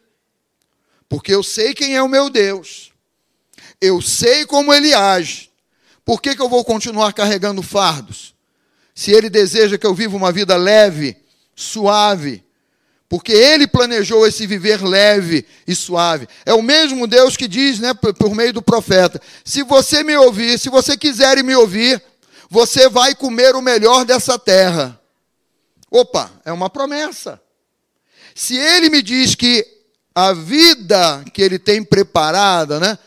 porque eu sei quem é o meu Deus, eu sei como ele age. Por que, que eu vou continuar carregando fardos? Se ele deseja que eu viva uma vida leve, suave, porque ele planejou esse viver leve e suave. É o mesmo Deus que diz, né, por meio do profeta: se você me ouvir, se você quiser me ouvir, você vai comer o melhor dessa terra. Opa, é uma promessa. Se ele me diz que a vida que ele tem preparada, né?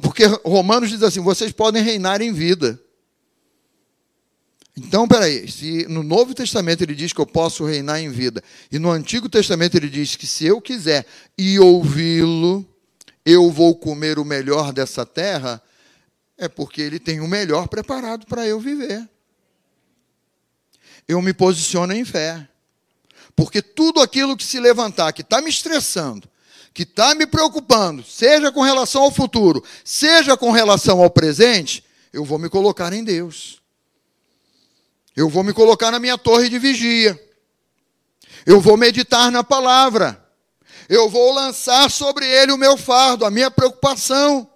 Porque Romanos diz assim: vocês podem reinar em vida. Então, peraí, se no Novo Testamento ele diz que eu posso reinar em vida, e no Antigo Testamento ele diz que se eu quiser e ouvi-lo, eu vou comer o melhor dessa terra, é porque ele tem o melhor preparado para eu viver. Eu me posiciono em fé. Porque tudo aquilo que se levantar, que está me estressando, que está me preocupando, seja com relação ao futuro, seja com relação ao presente, eu vou me colocar em Deus. Eu vou me colocar na minha torre de vigia. Eu vou meditar na palavra. Eu vou lançar sobre ele o meu fardo, a minha preocupação.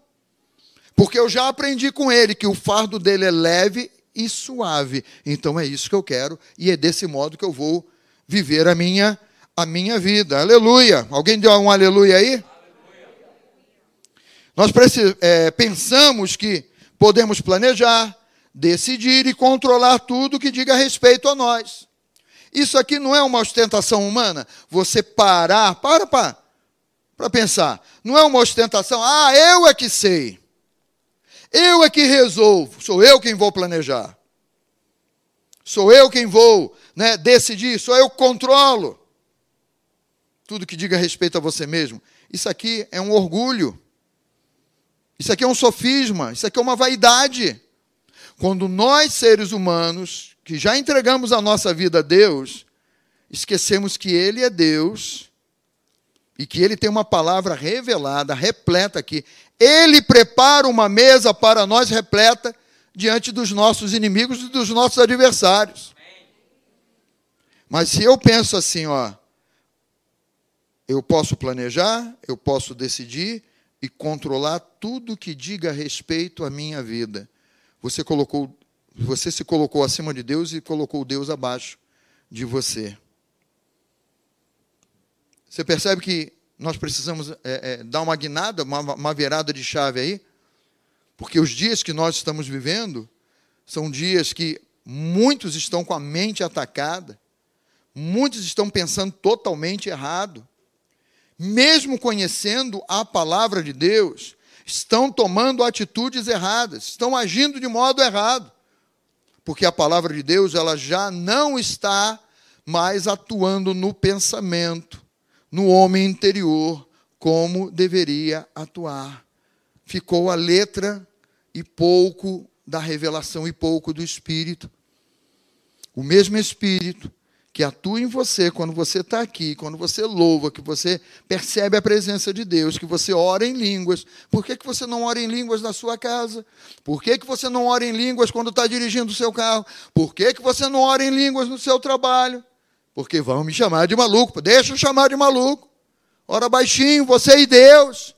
Porque eu já aprendi com ele que o fardo dele é leve e suave. Então é isso que eu quero e é desse modo que eu vou viver a minha a minha vida. Aleluia. Alguém deu um aleluia aí? Nós é, pensamos que podemos planejar, decidir e controlar tudo que diga respeito a nós. Isso aqui não é uma ostentação humana. Você parar, para para para pensar. Não é uma ostentação. Ah, eu é que sei. Eu é que resolvo. Sou eu quem vou planejar. Sou eu quem vou né, decidir. Sou eu que controlo tudo que diga respeito a você mesmo. Isso aqui é um orgulho. Isso aqui é um sofisma. Isso aqui é uma vaidade. Quando nós, seres humanos, que já entregamos a nossa vida a Deus, esquecemos que Ele é Deus e que Ele tem uma palavra revelada, repleta aqui. Ele prepara uma mesa para nós repleta diante dos nossos inimigos e dos nossos adversários. Mas se eu penso assim, ó, eu posso planejar, eu posso decidir e controlar tudo que diga respeito à minha vida. Você colocou, você se colocou acima de Deus e colocou Deus abaixo de você. Você percebe que nós precisamos é, é, dar uma guinada, uma, uma virada de chave aí? Porque os dias que nós estamos vivendo são dias que muitos estão com a mente atacada, muitos estão pensando totalmente errado, mesmo conhecendo a palavra de Deus, estão tomando atitudes erradas, estão agindo de modo errado, porque a palavra de Deus ela já não está mais atuando no pensamento, no homem interior, como deveria atuar. Ficou a letra e pouco da revelação e pouco do Espírito. O mesmo Espírito que atua em você quando você está aqui, quando você louva, que você percebe a presença de Deus, que você ora em línguas. Por que, que você não ora em línguas na sua casa? Por que, que você não ora em línguas quando está dirigindo o seu carro? Por que, que você não ora em línguas no seu trabalho? Porque vão me chamar de maluco. Deixa eu chamar de maluco. Ora baixinho, você e Deus.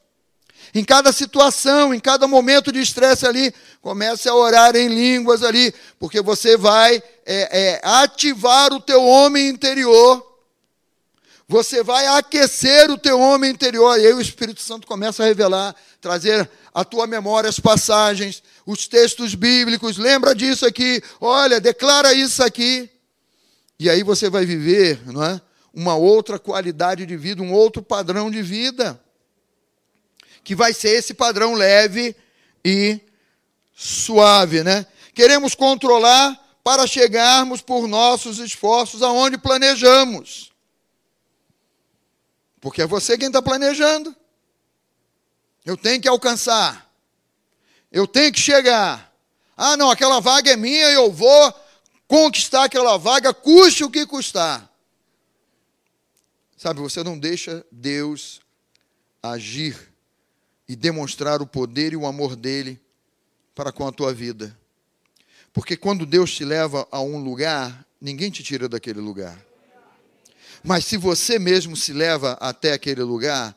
Em cada situação, em cada momento de estresse ali, comece a orar em línguas ali, porque você vai é, é, ativar o teu homem interior. Você vai aquecer o teu homem interior. E aí o Espírito Santo começa a revelar, trazer à tua memória as passagens, os textos bíblicos. Lembra disso aqui. Olha, declara isso aqui. E aí você vai viver, não é? Uma outra qualidade de vida, um outro padrão de vida que vai ser esse padrão leve e suave, né? Queremos controlar para chegarmos por nossos esforços aonde planejamos. Porque é você quem está planejando. Eu tenho que alcançar. Eu tenho que chegar. Ah, não, aquela vaga é minha, eu vou conquistar aquela vaga, custe o que custar. Sabe, você não deixa Deus agir e demonstrar o poder e o amor dele para com a tua vida. Porque quando Deus te leva a um lugar, ninguém te tira daquele lugar. Mas se você mesmo se leva até aquele lugar,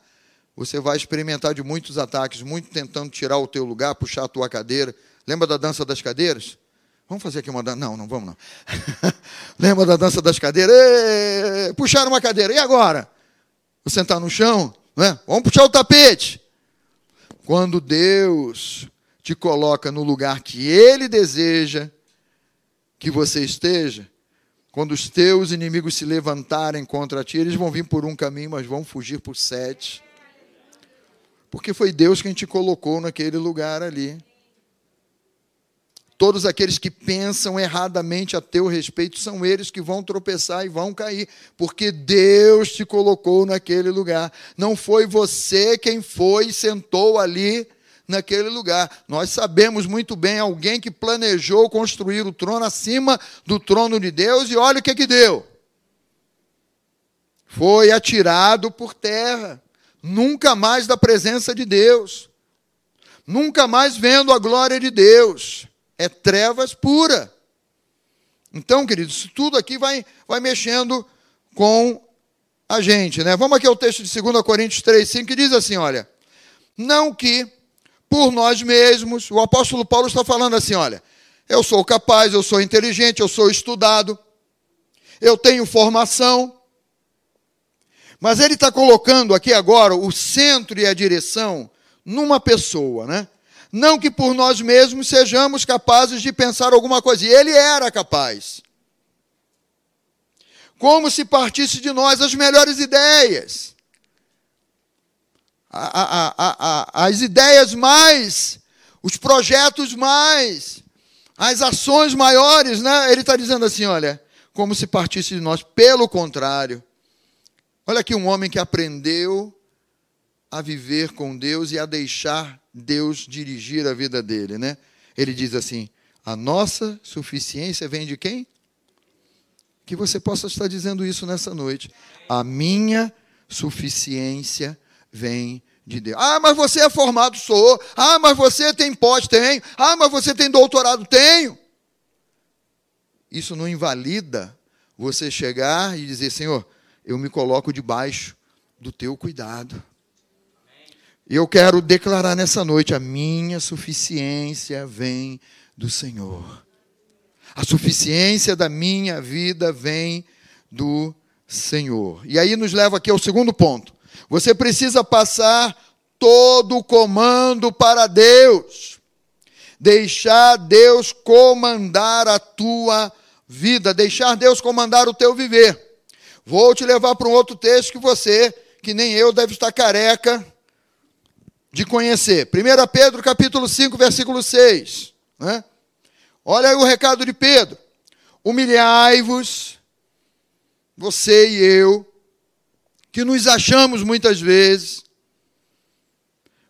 você vai experimentar de muitos ataques, muito tentando tirar o teu lugar, puxar a tua cadeira. Lembra da dança das cadeiras? Vamos fazer aqui uma dança. Não, não vamos não. [laughs] Lembra da dança das cadeiras? Êêê! Puxar uma cadeira. E agora? Vou sentar no chão? Né? Vamos puxar o tapete. Quando Deus te coloca no lugar que Ele deseja que você esteja, quando os teus inimigos se levantarem contra ti, eles vão vir por um caminho, mas vão fugir por sete. Porque foi Deus quem te colocou naquele lugar ali. Todos aqueles que pensam erradamente a teu respeito são eles que vão tropeçar e vão cair, porque Deus te colocou naquele lugar. Não foi você quem foi e sentou ali naquele lugar. Nós sabemos muito bem alguém que planejou construir o trono acima do trono de Deus e olha o que que deu. Foi atirado por terra, nunca mais da presença de Deus. Nunca mais vendo a glória de Deus é trevas pura. Então, queridos, tudo aqui vai, vai mexendo com a gente, né? Vamos aqui ao texto de 2 Coríntios 3, 5, que diz assim: olha, não que por nós mesmos, o apóstolo Paulo está falando assim: olha, eu sou capaz, eu sou inteligente, eu sou estudado, eu tenho formação, mas ele está colocando aqui agora o centro e a direção numa pessoa, né? Não que por nós mesmos sejamos capazes de pensar alguma coisa. E ele era capaz. Como se partisse de nós as melhores ideias. As ideias mais, os projetos mais, as ações maiores, né? Ele está dizendo assim: olha, como se partisse de nós. Pelo contrário, olha aqui um homem que aprendeu a viver com Deus e a deixar Deus dirigir a vida dele, né? Ele diz assim: a nossa suficiência vem de quem? Que você possa estar dizendo isso nessa noite. A minha suficiência vem de Deus. Ah, mas você é formado? Sou. Ah, mas você tem pós? Tenho. Ah, mas você tem doutorado? Tenho. Isso não invalida você chegar e dizer: Senhor, eu me coloco debaixo do teu cuidado. E eu quero declarar nessa noite: a minha suficiência vem do Senhor. A suficiência da minha vida vem do Senhor. E aí nos leva aqui ao segundo ponto. Você precisa passar todo o comando para Deus. Deixar Deus comandar a tua vida, deixar Deus comandar o teu viver. Vou te levar para um outro texto que você, que nem eu, deve estar careca de conhecer. 1 Pedro capítulo 5, versículo 6. Né? Olha aí o recado de Pedro. Humilhai-vos, você e eu, que nos achamos muitas vezes,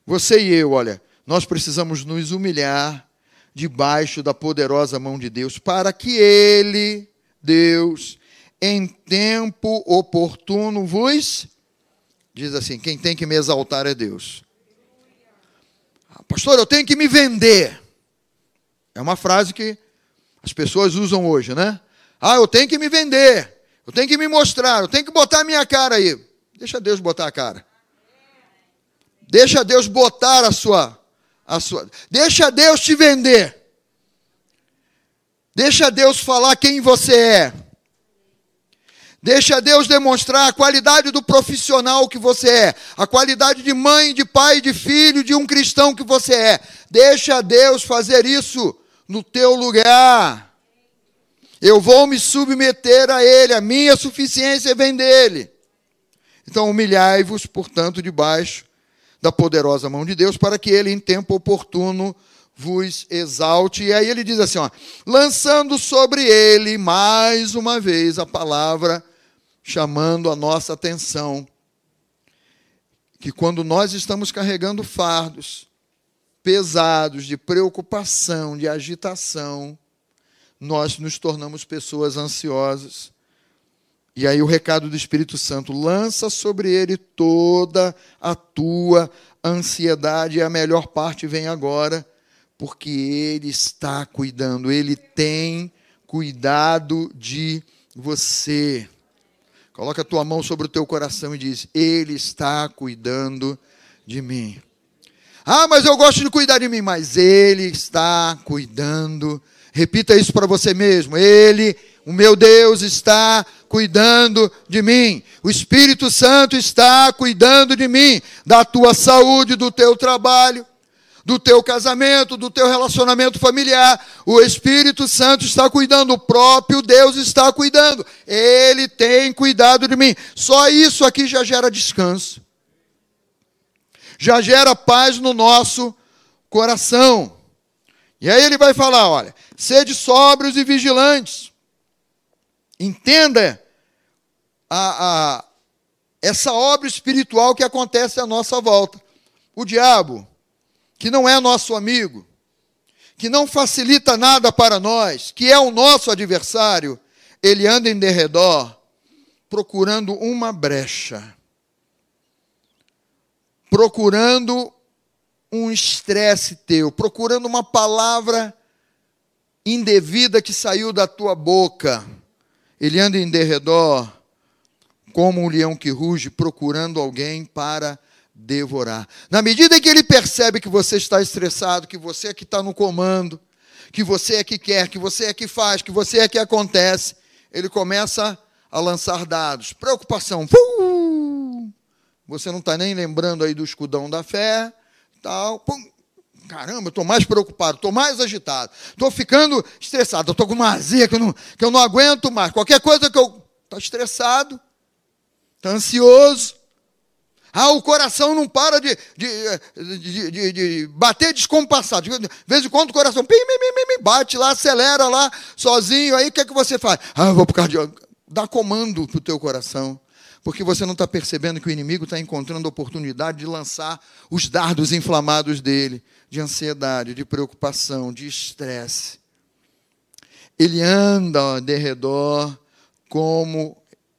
você e eu, olha, nós precisamos nos humilhar debaixo da poderosa mão de Deus, para que Ele, Deus, em tempo oportuno vos. Diz assim: quem tem que me exaltar é Deus. Pastor, eu tenho que me vender. É uma frase que as pessoas usam hoje, né? Ah, eu tenho que me vender, eu tenho que me mostrar, eu tenho que botar a minha cara aí. Deixa Deus botar a cara. Deixa Deus botar a sua, a sua. Deixa Deus te vender. Deixa Deus falar quem você é. Deixa Deus demonstrar a qualidade do profissional que você é, a qualidade de mãe, de pai, de filho, de um cristão que você é. Deixa Deus fazer isso no teu lugar. Eu vou me submeter a Ele, a minha suficiência vem dele. Então, humilhai-vos, portanto, debaixo da poderosa mão de Deus, para que Ele, em tempo oportuno, vos exalte. E aí ele diz assim: ó, lançando sobre ele mais uma vez a palavra, chamando a nossa atenção. Que quando nós estamos carregando fardos, pesados de preocupação, de agitação, nós nos tornamos pessoas ansiosas. E aí o recado do Espírito Santo lança sobre ele toda a tua ansiedade, e a melhor parte vem agora, porque ele está cuidando, ele tem cuidado de você. Coloca a tua mão sobre o teu coração e diz: Ele está cuidando de mim. Ah, mas eu gosto de cuidar de mim, mas Ele está cuidando. Repita isso para você mesmo. Ele, o meu Deus, está cuidando de mim. O Espírito Santo está cuidando de mim, da tua saúde, do teu trabalho, do teu casamento, do teu relacionamento familiar. O Espírito Santo está cuidando, o próprio Deus está cuidando. Ele tem cuidado de mim. Só isso aqui já gera descanso já gera paz no nosso coração. E aí ele vai falar: olha, sede sóbrios e vigilantes. Entenda a, a, essa obra espiritual que acontece à nossa volta. O diabo, que não é nosso amigo, que não facilita nada para nós, que é o nosso adversário, ele anda em derredor procurando uma brecha procurando um estresse teu, procurando uma palavra indevida que saiu da tua boca. Ele anda em derredor como um leão que ruge, procurando alguém para devorar. Na medida que ele percebe que você está estressado, que você é que está no comando, que você é que quer, que você é que faz, que você é que acontece, ele começa a lançar dados. Preocupação. Você não está nem lembrando aí do escudão da fé, tal. Pum, caramba, estou mais preocupado, estou mais agitado, estou ficando estressado, estou com uma azia que eu, não, que eu não aguento mais. Qualquer coisa que eu. Está estressado, está ansioso. Ah, o coração não para de, de, de, de, de bater descompassado. De vez em quando o coração pim, pim, pim, pim, bate lá, acelera lá, sozinho. Aí o que é que você faz? Ah, vou para o cardiólogo. Dá comando para o teu coração porque você não está percebendo que o inimigo está encontrando oportunidade de lançar os dardos inflamados dele, de ansiedade, de preocupação, de estresse. Ele anda de redor como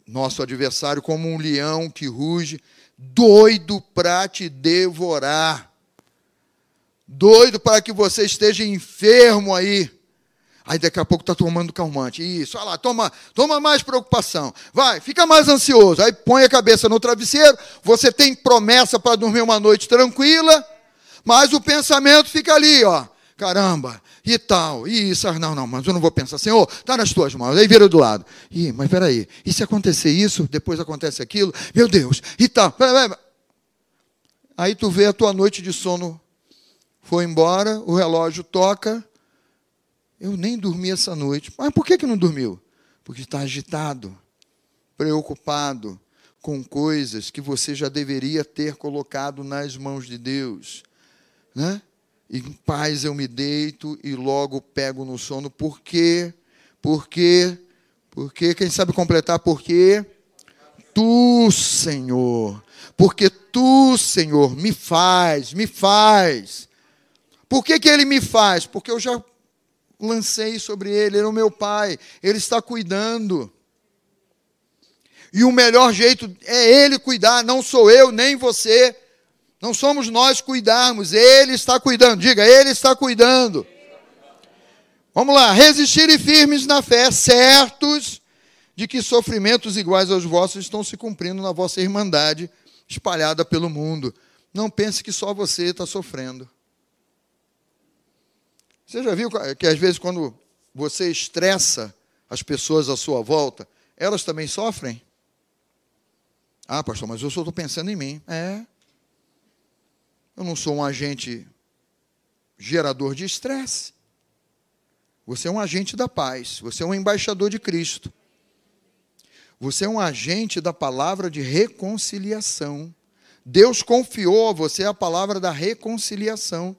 nosso adversário, como um leão que ruge, doido para te devorar. Doido para que você esteja enfermo aí. Aí daqui a pouco está tomando calmante. Isso, olha lá, toma, toma mais preocupação. Vai, fica mais ansioso. Aí põe a cabeça no travesseiro. Você tem promessa para dormir uma noite tranquila, mas o pensamento fica ali, ó. Caramba, e tal, e isso. Não, não, mas eu não vou pensar, Senhor, está nas tuas mãos. Aí vira do lado. Ih, mas peraí, e se acontecer isso, depois acontece aquilo? Meu Deus, e tal. Aí tu vê a tua noite de sono foi embora, o relógio toca. Eu nem dormi essa noite. Mas por que, que não dormiu? Porque está agitado, preocupado com coisas que você já deveria ter colocado nas mãos de Deus. Né? Em paz eu me deito e logo pego no sono. Por quê? Por quê? Porque, quem sabe completar, por quê? Tu, Senhor. Porque tu, Senhor, me faz, me faz. Por que, que ele me faz? Porque eu já lancei sobre ele, ele é o meu pai, ele está cuidando. E o melhor jeito é ele cuidar, não sou eu nem você. Não somos nós cuidarmos, ele está cuidando. Diga, ele está cuidando. Vamos lá, resistirem firmes na fé, certos de que sofrimentos iguais aos vossos estão se cumprindo na vossa irmandade espalhada pelo mundo. Não pense que só você está sofrendo. Você já viu que às vezes quando você estressa as pessoas à sua volta, elas também sofrem? Ah, pastor, mas eu só estou pensando em mim. É. Eu não sou um agente gerador de estresse. Você é um agente da paz. Você é um embaixador de Cristo. Você é um agente da palavra de reconciliação. Deus confiou a você a palavra da reconciliação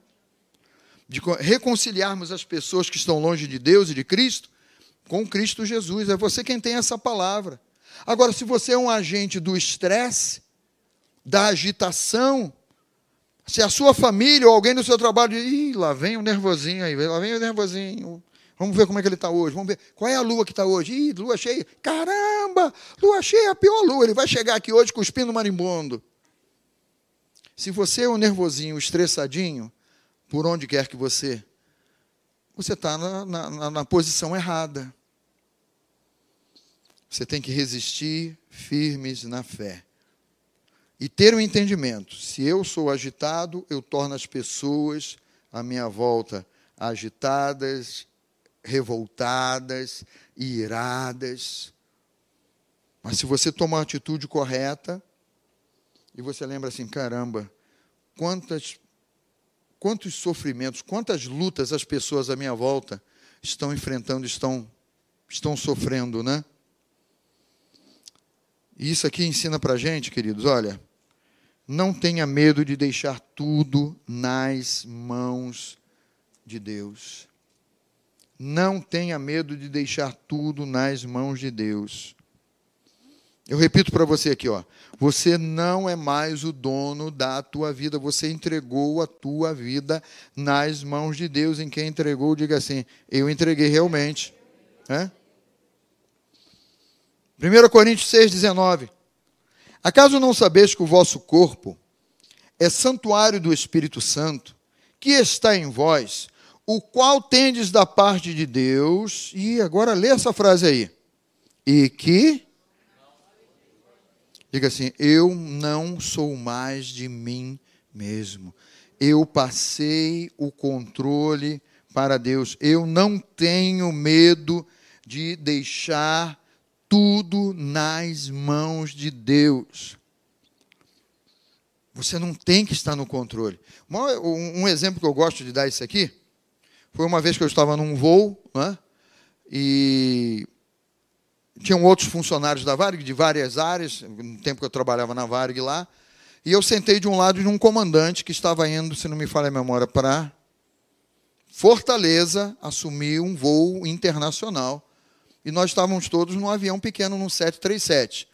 de reconciliarmos as pessoas que estão longe de Deus e de Cristo com Cristo Jesus. É você quem tem essa palavra. Agora, se você é um agente do estresse, da agitação, se a sua família ou alguém no seu trabalho diz, Ih, lá vem o nervosinho aí, lá vem o nervosinho. Vamos ver como é que ele está hoje. Vamos ver qual é a lua que está hoje. Ih, lua cheia. Caramba, lua cheia é a pior lua. Ele vai chegar aqui hoje cuspindo marimbondo. Se você é um nervosinho, estressadinho, por onde quer que você, você está na, na, na posição errada. Você tem que resistir firmes na fé. E ter o um entendimento: se eu sou agitado, eu torno as pessoas à minha volta agitadas, revoltadas, iradas. Mas se você tomar a atitude correta, e você lembra assim: caramba, quantas quantos sofrimentos, quantas lutas as pessoas à minha volta estão enfrentando, estão, estão sofrendo, né? E isso aqui ensina para gente, queridos, olha, não tenha medo de deixar tudo nas mãos de Deus. Não tenha medo de deixar tudo nas mãos de Deus. Eu repito para você aqui, ó. Você não é mais o dono da tua vida, você entregou a tua vida nas mãos de Deus. Em quem entregou, diga assim: Eu entreguei realmente. É? 1 Coríntios 6,19. Acaso não sabeis que o vosso corpo é santuário do Espírito Santo, que está em vós, o qual tendes da parte de Deus? E agora lê essa frase aí. E que Diga assim: Eu não sou mais de mim mesmo. Eu passei o controle para Deus. Eu não tenho medo de deixar tudo nas mãos de Deus. Você não tem que estar no controle. Um exemplo que eu gosto de dar isso aqui foi uma vez que eu estava num voo, né, e tinham outros funcionários da Varig, de várias áreas, no tempo que eu trabalhava na Varig lá, e eu sentei de um lado de um comandante que estava indo, se não me falha a memória, para Fortaleza assumir um voo internacional. E nós estávamos todos num avião pequeno, num 737.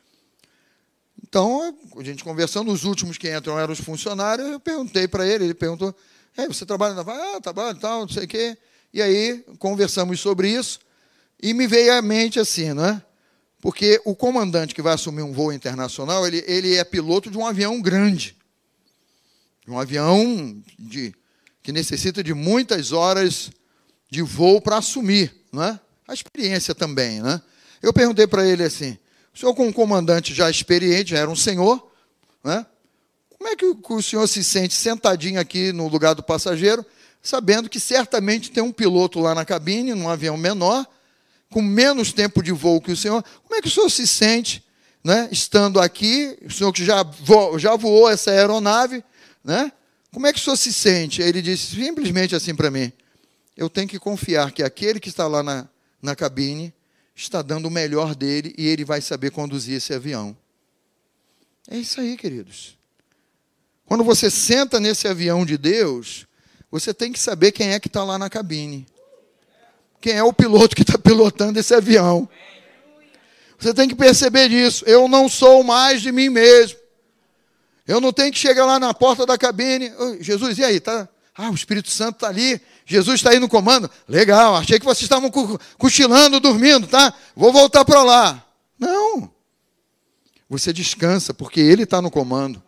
Então, a gente conversando, os últimos que entram eram os funcionários, eu perguntei para ele, ele perguntou, você trabalha na? Ah, trabalho, tal, não sei o quê. E aí, conversamos sobre isso, e me veio à mente assim, não é? Porque o comandante que vai assumir um voo internacional, ele, ele é piloto de um avião grande. Um avião de, que necessita de muitas horas de voo para assumir. Né? A experiência também. Né? Eu perguntei para ele assim: o senhor, com um comandante já experiente, já era um senhor, né? como é que o senhor se sente sentadinho aqui no lugar do passageiro, sabendo que certamente tem um piloto lá na cabine, num avião menor, com menos tempo de voo que o senhor, como é que o senhor se sente, né, estando aqui, o senhor que já voou, já voou essa aeronave, né? Como é que o senhor se sente? Ele disse simplesmente assim para mim: eu tenho que confiar que aquele que está lá na, na cabine está dando o melhor dele e ele vai saber conduzir esse avião. É isso aí, queridos. Quando você senta nesse avião de Deus, você tem que saber quem é que está lá na cabine quem é o piloto que está pilotando esse avião. Você tem que perceber disso. Eu não sou mais de mim mesmo. Eu não tenho que chegar lá na porta da cabine. Jesus, e aí? Tá? Ah, o Espírito Santo está ali. Jesus está aí no comando. Legal, achei que vocês estavam cochilando, dormindo, tá? Vou voltar para lá. Não. Você descansa, porque Ele está no comando.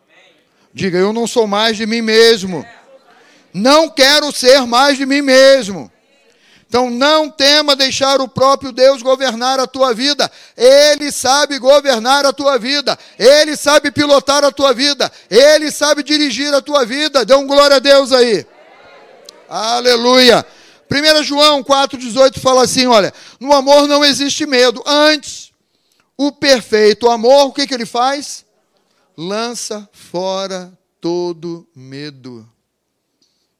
Diga, eu não sou mais de mim mesmo. Não quero ser mais de mim mesmo. Então não tema deixar o próprio Deus governar a tua vida. Ele sabe governar a tua vida. Ele sabe pilotar a tua vida. Ele sabe dirigir a tua vida. Dê um glória a Deus aí. Aleluia. 1 João 4,18 fala assim: olha, no amor não existe medo. Antes, o perfeito amor, o que, que ele faz? Lança fora todo medo.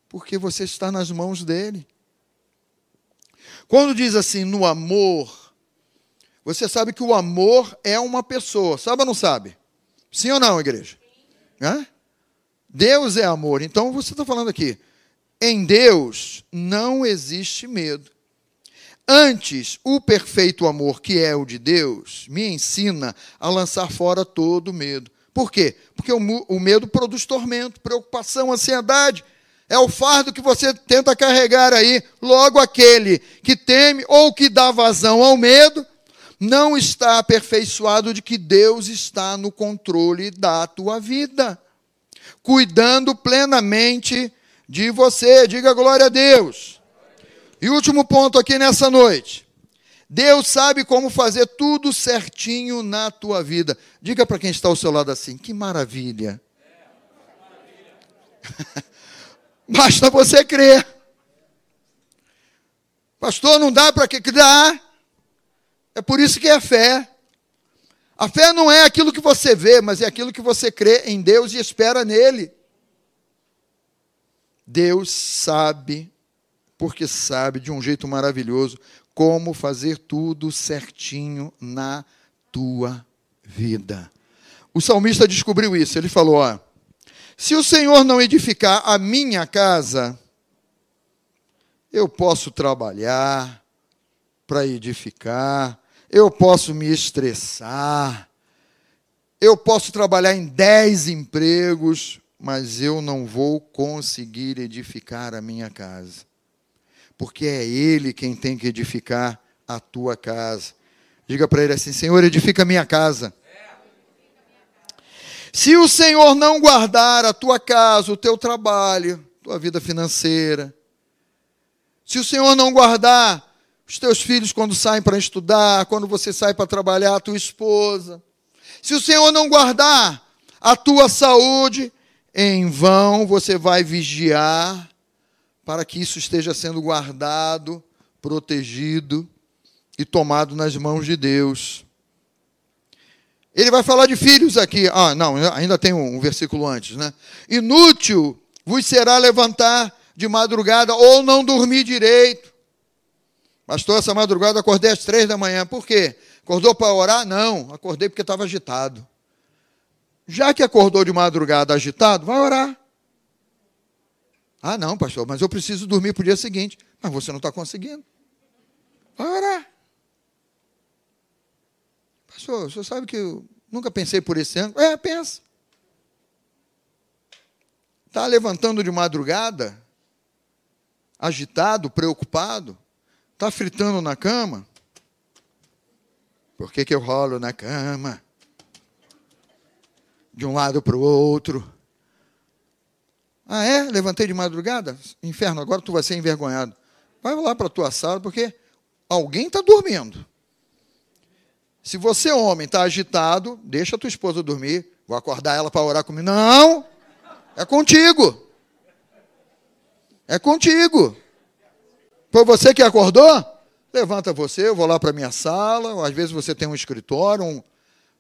Porque você está nas mãos dele. Quando diz assim, no amor, você sabe que o amor é uma pessoa. Sabe ou não sabe? Sim ou não, igreja? Hã? Deus é amor. Então você está falando aqui. Em Deus não existe medo. Antes, o perfeito amor, que é o de Deus, me ensina a lançar fora todo medo. Por quê? Porque o medo produz tormento, preocupação, ansiedade. É o fardo que você tenta carregar aí. Logo, aquele que teme ou que dá vazão ao medo, não está aperfeiçoado de que Deus está no controle da tua vida, cuidando plenamente de você. Diga glória a Deus. E último ponto aqui nessa noite. Deus sabe como fazer tudo certinho na tua vida. Diga para quem está ao seu lado assim: que maravilha. [laughs] Basta você crer. Pastor, não dá para que dá. É por isso que é fé. A fé não é aquilo que você vê, mas é aquilo que você crê em Deus e espera nele. Deus sabe, porque sabe de um jeito maravilhoso, como fazer tudo certinho na tua vida. O salmista descobriu isso. Ele falou: ó, se o Senhor não edificar a minha casa, eu posso trabalhar para edificar, eu posso me estressar, eu posso trabalhar em dez empregos, mas eu não vou conseguir edificar a minha casa. Porque é Ele quem tem que edificar a tua casa. Diga para Ele assim: Senhor, edifica a minha casa. Se o Senhor não guardar a tua casa, o teu trabalho, tua vida financeira, se o Senhor não guardar os teus filhos quando saem para estudar, quando você sai para trabalhar, a tua esposa, se o Senhor não guardar a tua saúde, em vão você vai vigiar para que isso esteja sendo guardado, protegido e tomado nas mãos de Deus. Ele vai falar de filhos aqui. Ah, não, ainda tem um, versículo antes, né? Inútil vos será levantar de madrugada ou não dormir direito. Pastor, essa madrugada acordei às três da manhã. Por quê? Acordou para orar? Não, acordei porque estava agitado. Já que acordou de madrugada agitado, vai orar. Ah, não, pastor, mas eu preciso dormir para o dia seguinte. Mas você não está conseguindo. Vai orar. Pastor, o senhor sabe que eu nunca pensei por esse ângulo? É, pensa. Está levantando de madrugada, agitado, preocupado, está fritando na cama. Por que, que eu rolo na cama? De um lado para o outro. Ah, é? Levantei de madrugada? Inferno, agora tu vai ser envergonhado. Vai lá para a tua sala, porque alguém está dormindo. Se você, homem, está agitado, deixa a tua esposa dormir. Vou acordar ela para orar comigo. Não! É contigo. É contigo. Foi você que acordou? Levanta você, eu vou lá para minha sala. Às vezes você tem um escritório, um...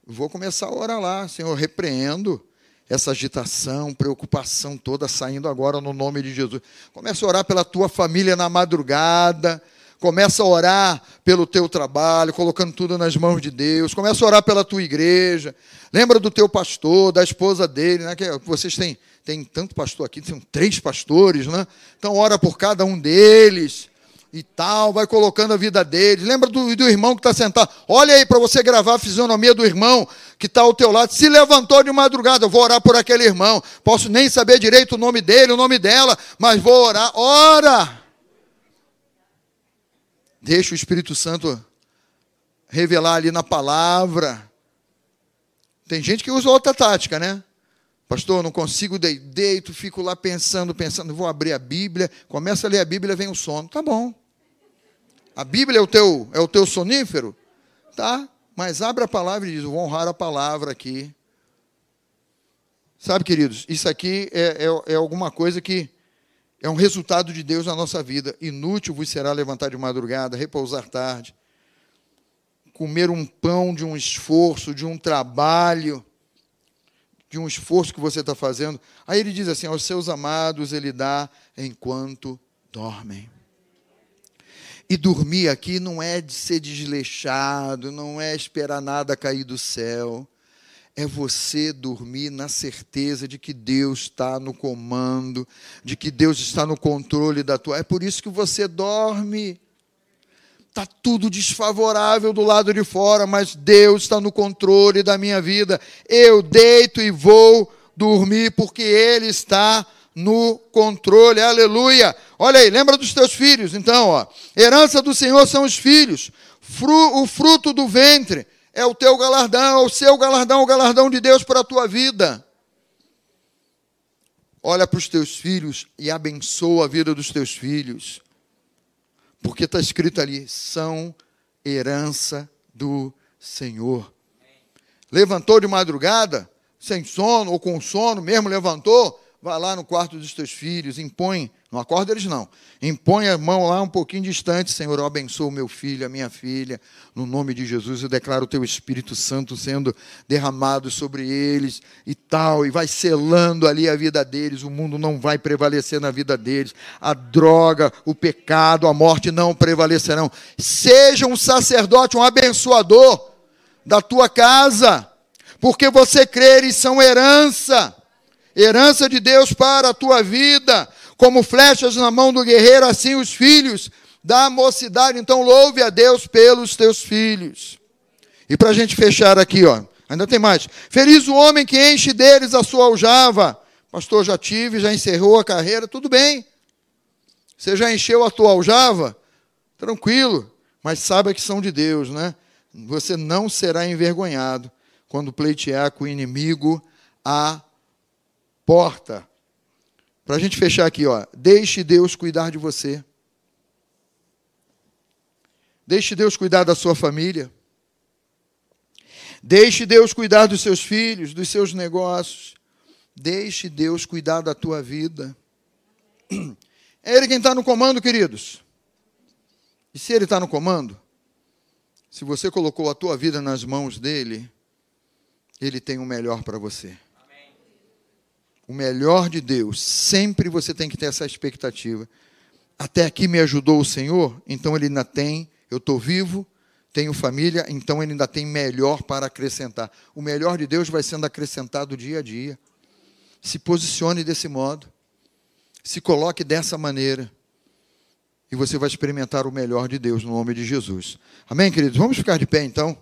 vou começar a orar lá. Senhor, repreendo essa agitação, preocupação toda saindo agora no nome de Jesus. Começa a orar pela tua família na madrugada. Começa a orar pelo teu trabalho, colocando tudo nas mãos de Deus. Começa a orar pela tua igreja. Lembra do teu pastor, da esposa dele, né? Que vocês têm, têm tanto pastor aqui, são três pastores, né? Então ora por cada um deles e tal, vai colocando a vida deles. Lembra do, do irmão que está sentado. Olha aí para você gravar a fisionomia do irmão que está ao teu lado. Se levantou de madrugada, eu vou orar por aquele irmão. Posso nem saber direito o nome dele, o nome dela, mas vou orar. Ora! Deixa o Espírito Santo revelar ali na palavra. Tem gente que usa outra tática, né? Pastor, não consigo deito, fico lá pensando, pensando, vou abrir a Bíblia, começa a ler a Bíblia, vem o sono. Tá bom. A Bíblia é o teu, é o teu sonífero? Tá, mas abre a palavra e diz: vou honrar a palavra aqui. Sabe, queridos, isso aqui é, é, é, alguma coisa que é um resultado de Deus na nossa vida. Inútil vos será levantar de madrugada, repousar tarde, comer um pão de um esforço, de um trabalho, de um esforço que você está fazendo. Aí ele diz assim: aos seus amados ele dá enquanto dormem. E dormir aqui não é de ser desleixado, não é esperar nada cair do céu. É você dormir na certeza de que Deus está no comando, de que Deus está no controle da tua. É por isso que você dorme. Está tudo desfavorável do lado de fora, mas Deus está no controle da minha vida. Eu deito e vou dormir porque Ele está no controle. Aleluia. Olha aí, lembra dos teus filhos, então, ó. Herança do Senhor são os filhos. Fru, o fruto do ventre é o teu galardão, é o seu galardão, o galardão de Deus para a tua vida. Olha para os teus filhos e abençoa a vida dos teus filhos. Porque está escrito ali: são herança do Senhor. Levantou de madrugada, sem sono ou com sono, mesmo levantou, Vai lá no quarto dos teus filhos, impõe, não acorda eles não, impõe a mão lá um pouquinho distante, Senhor, eu abençoo meu filho, a minha filha, no nome de Jesus, eu declaro o teu Espírito Santo sendo derramado sobre eles e tal, e vai selando ali a vida deles, o mundo não vai prevalecer na vida deles, a droga, o pecado, a morte não prevalecerão. Seja um sacerdote, um abençoador da tua casa, porque você crê, eles são herança herança de Deus para a tua vida, como flechas na mão do guerreiro, assim os filhos da mocidade. Então, louve a Deus pelos teus filhos. E para a gente fechar aqui, ó, ainda tem mais. Feliz o homem que enche deles a sua aljava. Pastor, já tive, já encerrou a carreira, tudo bem. Você já encheu a tua aljava? Tranquilo, mas saiba que são de Deus, né? Você não será envergonhado quando pleitear com o inimigo a porta. Para a gente fechar aqui, ó. Deixe Deus cuidar de você. Deixe Deus cuidar da sua família. Deixe Deus cuidar dos seus filhos, dos seus negócios. Deixe Deus cuidar da tua vida. [clears throat] É Ele quem está no comando, queridos. E se Ele está no comando, se você colocou a tua vida nas mãos dEle, Ele tem o melhor para você o melhor de Deus. Sempre você tem que ter essa expectativa. Até aqui me ajudou o Senhor, então Ele ainda tem, eu estou vivo, tenho família, então Ele ainda tem melhor para acrescentar. O melhor de Deus vai sendo acrescentado dia a dia. Se posicione desse modo, se coloque dessa maneira, e você vai experimentar o melhor de Deus no nome de Jesus. Amém, queridos? Vamos ficar de pé então.